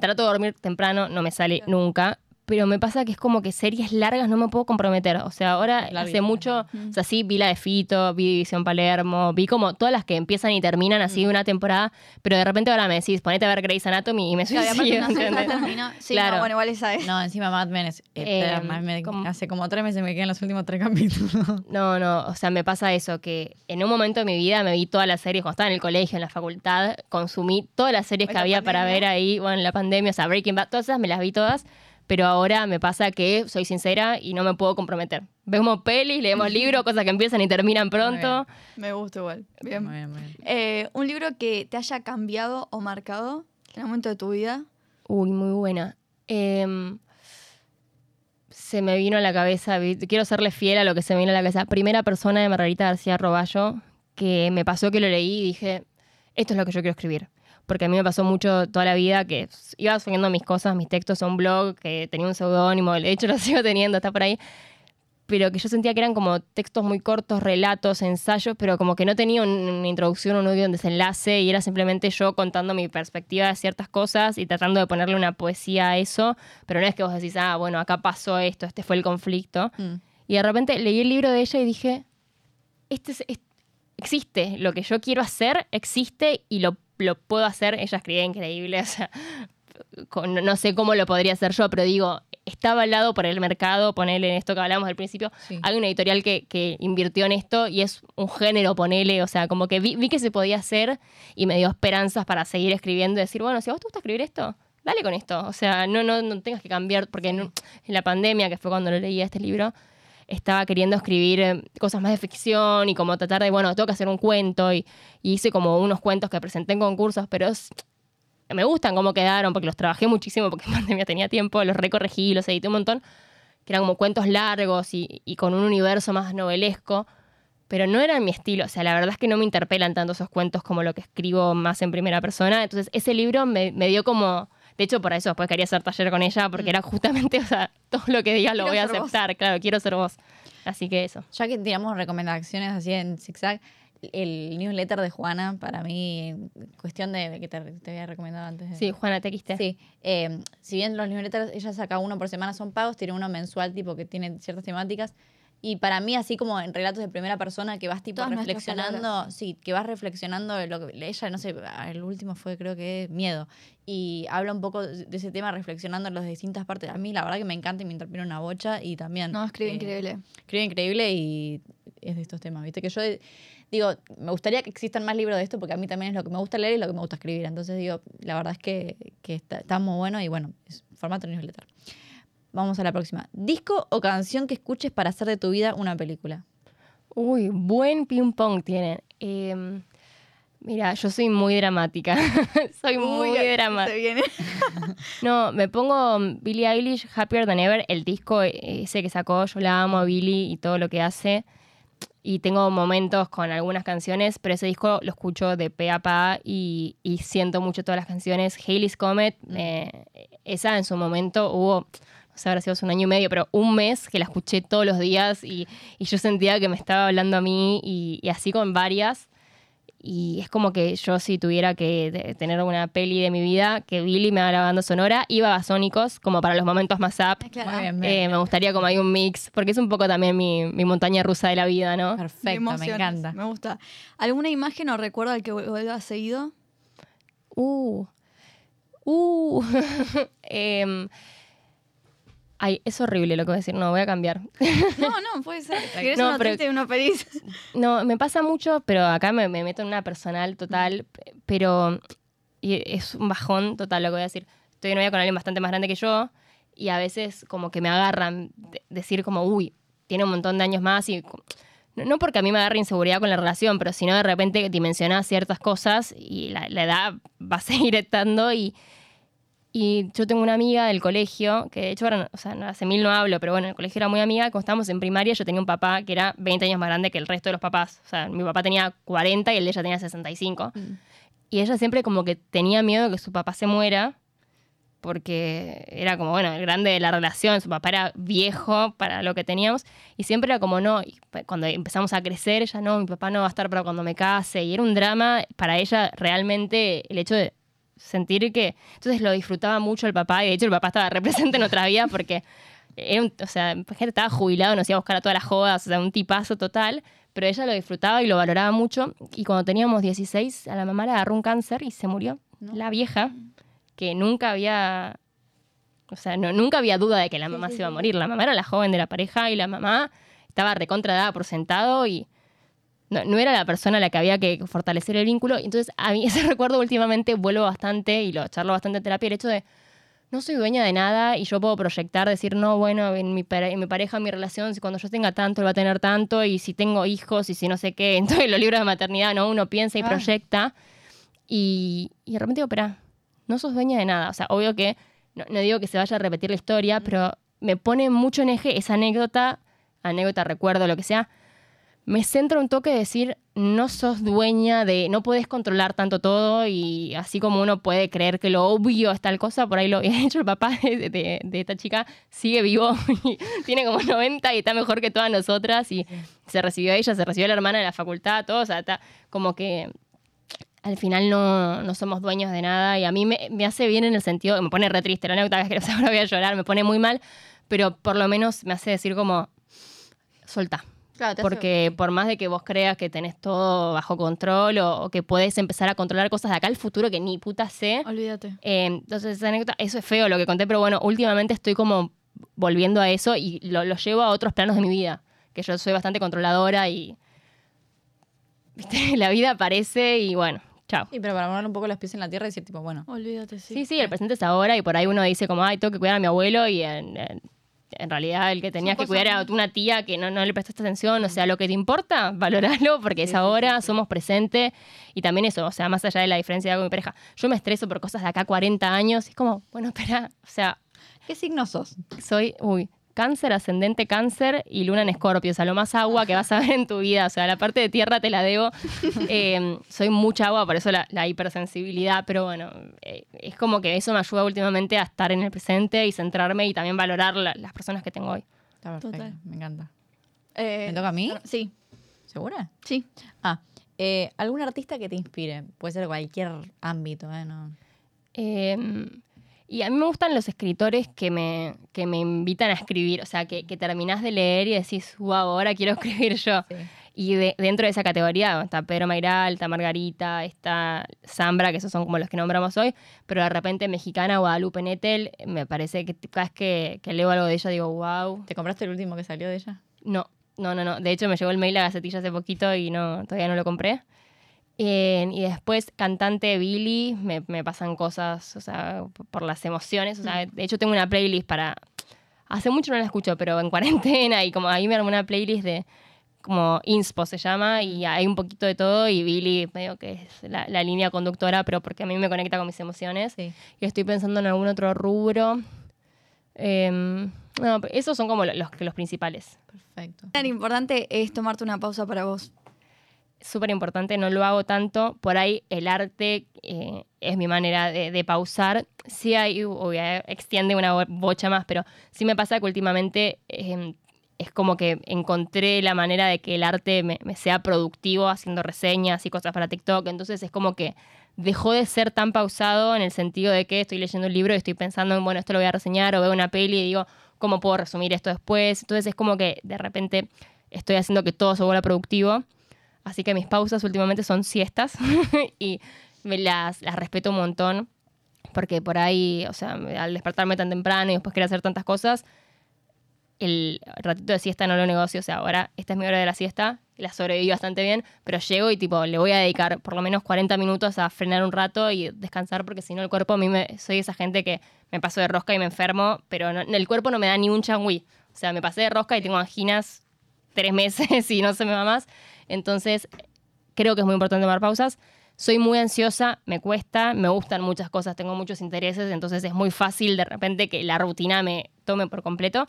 Trato de dormir temprano, no me sale Claro. nunca. Pero me pasa que es como que series largas no me puedo comprometer. O sea, ahora La hace vi. mucho, Ujú. o sea, sí, vi la de Fito, vi División Palermo, vi como todas las que empiezan y terminan así de una temporada. Pero de repente ahora me decís, ponete a ver Grey's Anatomy y me Claro, suicido. aparte no terminó. Sí, Claro. no, bueno, igual esa es. No, encima Mad Men es eterna. Eh, Me- como- Hace como tres meses me quedan los últimos tres capítulos. No, no, o sea, me pasa eso, que en un momento de mi vida me vi todas las series, cuando estaba en el colegio, en la facultad, consumí todas las series que la había para pandemia. ver ahí, bueno, en la pandemia, o sea, Breaking Bad, todas esas me las vi todas, pero ahora me pasa que soy sincera y no me puedo comprometer. Vemos pelis, leemos libros, cosas que empiezan y terminan pronto. Me gusta igual. Bien. Muy bien, muy bien. Eh, un libro que te haya cambiado o marcado en el momento de tu vida. Uy, muy buena. Em, se me vino a la cabeza, quiero serle fiel a lo que se me vino a la cabeza. Primera persona de Margarita García Roballo, que me pasó que lo leí y dije, esto es lo que yo quiero escribir. Porque a mí me pasó mucho toda la vida que iba subiendo mis cosas, mis textos a un blog, que tenía un seudónimo, de hecho lo sigo teniendo, está por ahí. Pero que yo sentía que eran como textos muy cortos, relatos, ensayos, pero como que no tenía un- una introducción, un audio, un desenlace, y era simplemente yo contando mi perspectiva de ciertas cosas y tratando de ponerle una poesía a eso. Pero no es que vos decís, ah, bueno, acá pasó esto, este fue el conflicto. Mm. Y de repente leí el libro de ella y dije, este es- es- existe, lo que yo quiero hacer existe y lo, lo puedo hacer. Ella escribía increíble, o sea, con- no sé cómo lo podría hacer yo, pero digo, está avalado por el mercado, ponerle en esto que hablamos al principio. Sí. Hay una editorial que, que invirtió en esto y es un género, ponele, o sea, como que vi, vi que se podía hacer y me dio esperanzas para seguir escribiendo y decir, bueno, si a vos te gusta escribir esto, dale con esto. O sea, no, no, no tengas que cambiar, porque en, en la pandemia, que fue cuando lo leí este libro, estaba queriendo escribir eh, cosas más de ficción y como tratar de, bueno, tengo que hacer un cuento y, hice como unos cuentos que presenté en concursos, pero me gustan cómo quedaron porque los trabajé muchísimo porque en pandemia tenía tiempo, los recorregí, los edité un montón, que eran como cuentos largos y, con un universo más novelesco, pero no eran mi estilo, o sea, la verdad es que no me interpelan tanto esos cuentos como lo que escribo más en primera persona, entonces ese libro me dio como... De hecho, por eso después quería hacer taller con ella, porque era justamente, o sea, todo lo que digas lo Quiero voy a ser vos. aceptar, claro, quiero ser vos. Así que eso. Ya que tiramos recomendaciones así en zigzag, el newsletter de Juana, para mí, cuestión de que te, te había recomendado antes. de- Sí, Juana, te quiste. Sí, eh, si bien los newsletters, ella saca uno por semana, son pagos, tiene uno mensual tipo que tiene ciertas temáticas. Y para mí, así como en relatos de primera persona, que vas tipo Todas reflexionando, sí, que vas reflexionando lo que ella, no sé, el último fue creo que miedo. Y habla un poco de ese tema reflexionando en las distintas partes. A mí la verdad que me encanta y me interpela una bocha y también... No, escribe eh, increíble. Escribe increíble y es de estos temas, ¿viste? Que yo digo, me gustaría que existan más libros de esto porque a mí también es lo que me gusta leer y lo que me gusta escribir. Entonces digo, la verdad es que, que está, está muy bueno y bueno, es formato newsletter. Vamos a la próxima. ¿Disco o canción que escuches para hacer de tu vida una película? Uy, buen ping pong tienen. Eh, mira, yo soy muy dramática. soy muy dramática. viene. No, me pongo Billie Eilish, Happier Than Ever, el disco ese que sacó, yo la amo a Billie y todo lo que hace. Y tengo momentos con algunas canciones, pero ese disco lo escucho de pe a pa y, y siento mucho todas las canciones. Haley's Comet, eh, esa en su momento hubo, no sé, habrá sido hace un año y medio, pero un mes que la escuché todos los días y, y yo sentía que me estaba hablando a mí y, y así con varias. Y es como que yo si tuviera que tener una peli de mi vida, que Billy me haga la banda sonora, iba a Sónicos como para los momentos más up. Claro. Muy bien, Eh, me gustaría como hay un mix, porque es un poco también mi, mi montaña rusa de la vida, ¿no? Perfecto, me encanta. Me gusta. ¿Alguna imagen o recuerdo al que vuelvas seguido? Uh. Uh. Em, ay, es horrible lo que voy a decir. No, voy a cambiar. No, no, puede ser. ¿Querés No, uno pero- triste y uno feliz? No, me pasa mucho, pero acá me, me meto en una personal total, p- pero es un bajón total lo que voy a decir. Estoy de novia con alguien bastante más grande que yo y a veces como que me agarran de- decir como, uy, tiene un montón de años más y... No, no porque a mí me agarre inseguridad con la relación, pero sino de repente dimensionas ciertas cosas y la, la edad va a seguir estando y... Y yo tengo una amiga del colegio, que de hecho ahora, no- o sea, hace mil no hablo, pero bueno, en el colegio era muy amiga. Cuando estábamos en primaria, yo tenía un papá que era 20 años más grande que el resto de los papás. O sea, mi papá tenía 40 y el de ella tenía 65. Y ella siempre como que tenía miedo de que su papá se muera, porque era como, bueno, el grande de la relación, su papá era viejo para lo que teníamos, y siempre era como, no, y cuando empezamos a crecer, ella no, mi papá no va a estar para cuando me case, y era un drama para ella realmente el hecho de sentir que, entonces lo disfrutaba mucho el papá, y de hecho el papá estaba represente en otra vida porque era un, o sea, gente estaba jubilado, nos iba a buscar a todas las jodas, o sea, un tipazo total, pero ella lo disfrutaba y lo valoraba mucho. Y cuando teníamos 16, a la mamá le agarró un cáncer y se murió. La vieja, que nunca había, o sea, no, nunca había duda de que la mamá se iba a morir. La mamá era la joven de la pareja y la mamá estaba recontradada por sentado y no, no era la persona a la que había que fortalecer el vínculo. Entonces, a mí ese recuerdo últimamente vuelvo bastante y lo charlo bastante en terapia, el hecho de no soy dueña de nada y yo puedo proyectar, decir, no, bueno, en mi, en mi pareja, en mi relación, si cuando yo tenga tanto, él va a tener tanto, y si tengo hijos, y si no sé qué. Entonces, los libros de maternidad, ¿no? Uno piensa y Ah. proyecta, y, y de repente digo, espera, no sos dueña de nada. O sea, obvio que no, no digo que se vaya a repetir la historia, pero me pone mucho en eje esa anécdota, anécdota, recuerdo, lo que sea. Me centro un toque de decir, no sos dueña de, no puedes controlar tanto todo y así como uno puede creer que lo obvio es tal cosa, por ahí lo, de hecho el papá de, de- de esta chica sigue vivo y tiene como 90 y está mejor que todas nosotras y se recibió ella, se recibió la hermana de la facultad, todo, o sea, está como que al final no, no somos dueños de nada y a mí me, me hace bien en el sentido, me pone re triste la anécdota, que ahora voy a llorar, me pone muy mal, pero por lo menos me hace decir como, solta. Claro, te hace- Porque por más de que vos creas que tenés todo bajo control o, o que puedes empezar a controlar cosas de acá al futuro que ni puta sé, Olvídate. eh, entonces esa anécdota, eso es feo lo que conté, pero bueno, últimamente estoy como volviendo a eso y lo, lo llevo a otros planos de mi vida, que yo soy bastante controladora y ¿viste? la vida aparece y bueno, chao. Sí, pero para poner un poco los pies en la tierra y decir, tipo, bueno, Olvídate, sí. Sí, sí, el presente es ahora y por ahí uno dice como, ay, tengo que cuidar a mi abuelo y en- en- en realidad el que tenías que cuidar era una tía que no, no le prestaste atención, o sea, lo que te importa, valoralo porque es ahora, somos presente y también eso, o sea, más allá de la diferencia de edad con mi pareja, yo me estreso por cosas de acá 40 años, y es como, bueno, espera, o sea, ¿Qué signo sos? soy, uy, cáncer, ascendente cáncer y luna en escorpio, o sea, lo más agua que vas a ver en tu vida, o sea, la parte de tierra te la debo. Eh, soy mucha agua, por eso la, la hipersensibilidad, pero bueno, eh, es como que eso me ayuda últimamente a estar en el presente y centrarme y también valorar la- las personas que tengo hoy. Está perfecto, Total. me encanta. Eh, ¿Me toca a mí? Sí, ¿Segura? sí. Ah, eh, ¿algún artista que te inspire? Puede ser cualquier ámbito, ¿eh? No. Eh, y a mí me gustan los escritores que me, que me invitan a escribir, o sea, que, que terminás de leer y decís, wow, ahora quiero escribir yo. Sí. Y de- dentro de esa categoría está Pedro Mairal, está Margarita, está Zambra, que esos son como los que nombramos hoy, pero de repente mexicana Guadalupe Nettel, me parece que cada vez que, que leo algo de ella digo, wow. ¿Te compraste el último que salió de ella? No, no, no, no. De hecho, me llegó el mail a Gacetilla hace poquito y no, todavía no lo compré. Eh, y después, cantante Billy, me, me pasan cosas, o sea, por las emociones. O sea, de hecho, tengo una playlist para. Hace mucho no la escucho, pero en cuarentena y como ahí me armé una playlist de como Inspo se llama y hay un poquito de todo y Billy medio que es la, la línea conductora, pero porque a mí me conecta con mis emociones. Sí. Y estoy pensando en algún otro rubro. Em, no, esos son como lo- los, los principales. Perfecto. Tan importante es tomarte una pausa para vos. Súper importante, no lo hago tanto. Por ahí el arte eh, es mi manera de, pausar. Sí hay, uy, eh, extiende una bo- bocha más, pero sí me pasa que últimamente eh, es como que encontré la manera de que el arte me, me sea productivo haciendo reseñas y cosas para TikTok. Entonces es como que dejó de ser tan pausado en el sentido de que estoy leyendo un libro y estoy pensando en, bueno, esto lo voy a reseñar o veo una peli y digo, ¿cómo puedo resumir esto después? Entonces es como que de repente estoy haciendo que todo se vuelva productivo. Así que mis pausas últimamente son siestas y me las, respeto un montón porque por ahí, o sea, al despertarme tan temprano y después querer hacer tantas cosas, el ratito de siesta no lo negocio. O sea, ahora esta es mi hora de la siesta, la sobreviví bastante bien, pero llego y tipo le voy a dedicar por lo menos 40 minutos a frenar un rato y descansar porque si no el cuerpo a mí me, soy esa gente que me paso de rosca y me enfermo, pero no- el cuerpo no me da ni un changüí. O sea, me pasé de rosca y tengo anginas tres meses y no se me va más. Entonces, creo que es muy importante tomar pausas. Soy muy ansiosa, me cuesta, me gustan muchas cosas, tengo muchos intereses, entonces es muy fácil de repente que la rutina me tome por completo.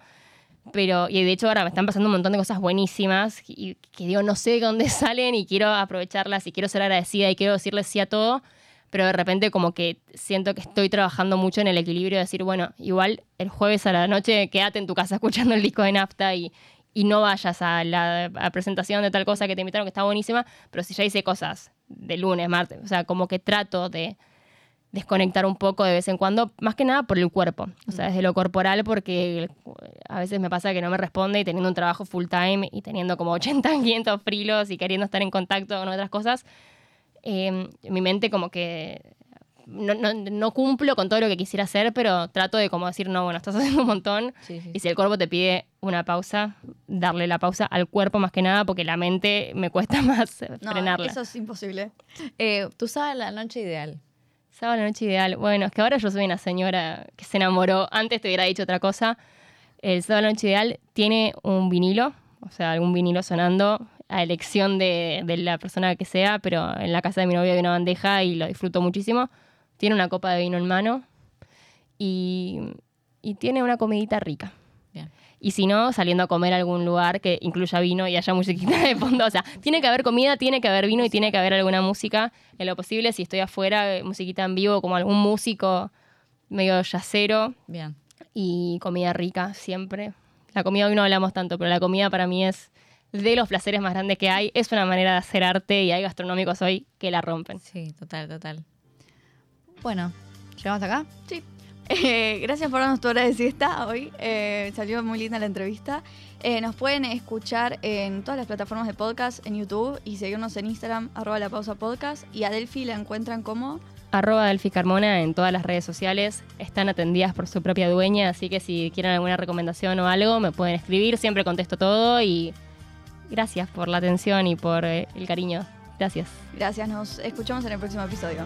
Pero, y de hecho ahora me están pasando un montón de cosas buenísimas y que digo, no sé de dónde salen y quiero aprovecharlas y quiero ser agradecida y quiero decirles sí a todo, pero de repente como que siento que estoy trabajando mucho en el equilibrio de decir, bueno, igual el jueves a la noche quédate en tu casa escuchando el disco de Nafta y, y no vayas a la a presentación de tal cosa que te invitaron que está buenísima, pero si ya hice cosas de lunes, martes, o sea, como que trato de desconectar un poco de vez en cuando, más que nada por el cuerpo, o sea, desde lo corporal, porque a veces me pasa que no me responde y teniendo un trabajo full time y teniendo como 80, 500 frilos y queriendo estar en contacto con otras cosas, eh, mi mente como que no, no- no cumplo con todo lo que quisiera hacer, pero trato de como decir, no, bueno, estás haciendo un montón. Sí, sí. Y si el cuerpo te pide una pausa, darle la pausa al cuerpo más que nada, porque la mente me cuesta más No, frenarla. eso es imposible. Eh, tu sábado la noche ideal. Sábado la noche ideal. Bueno, es que ahora yo soy una señora que se enamoró. Antes te hubiera dicho otra cosa. El sábado la noche ideal tiene un vinilo, o sea, algún vinilo sonando a elección de, de la persona que sea, pero en la casa de mi novio hay una bandeja y lo disfruto muchísimo. Tiene una copa de vino en mano y, y tiene una comidita rica. Bien. Y si no, saliendo a comer a algún lugar que incluya vino y haya musiquita de fondo. O sea, tiene que haber comida, tiene que haber vino y tiene que haber alguna música. En lo posible, si estoy afuera, eh, musiquita en vivo, como algún músico medio yacero Bien. y comida rica siempre. La comida hoy no hablamos tanto, pero la comida para mí es de los placeres más grandes que hay. Es una manera de hacer arte y hay gastronómicos hoy que la rompen. Sí, total, total. Bueno, ¿llegamos acá? Sí. Eh, gracias por darnos tu hora de siesta hoy. Eh, salió muy linda la entrevista. Eh, nos pueden escuchar en todas las plataformas de podcast, en YouTube y seguirnos en Instagram, arroba la pausa podcast. Y a Delphi la encuentran como. Arroba Delphi Carmona en todas las redes sociales. Están atendidas por su propia dueña, así que si quieren alguna recomendación o algo, me pueden escribir. Siempre contesto todo y gracias por la atención y por el cariño. Gracias. Gracias, nos escuchamos en el próximo episodio.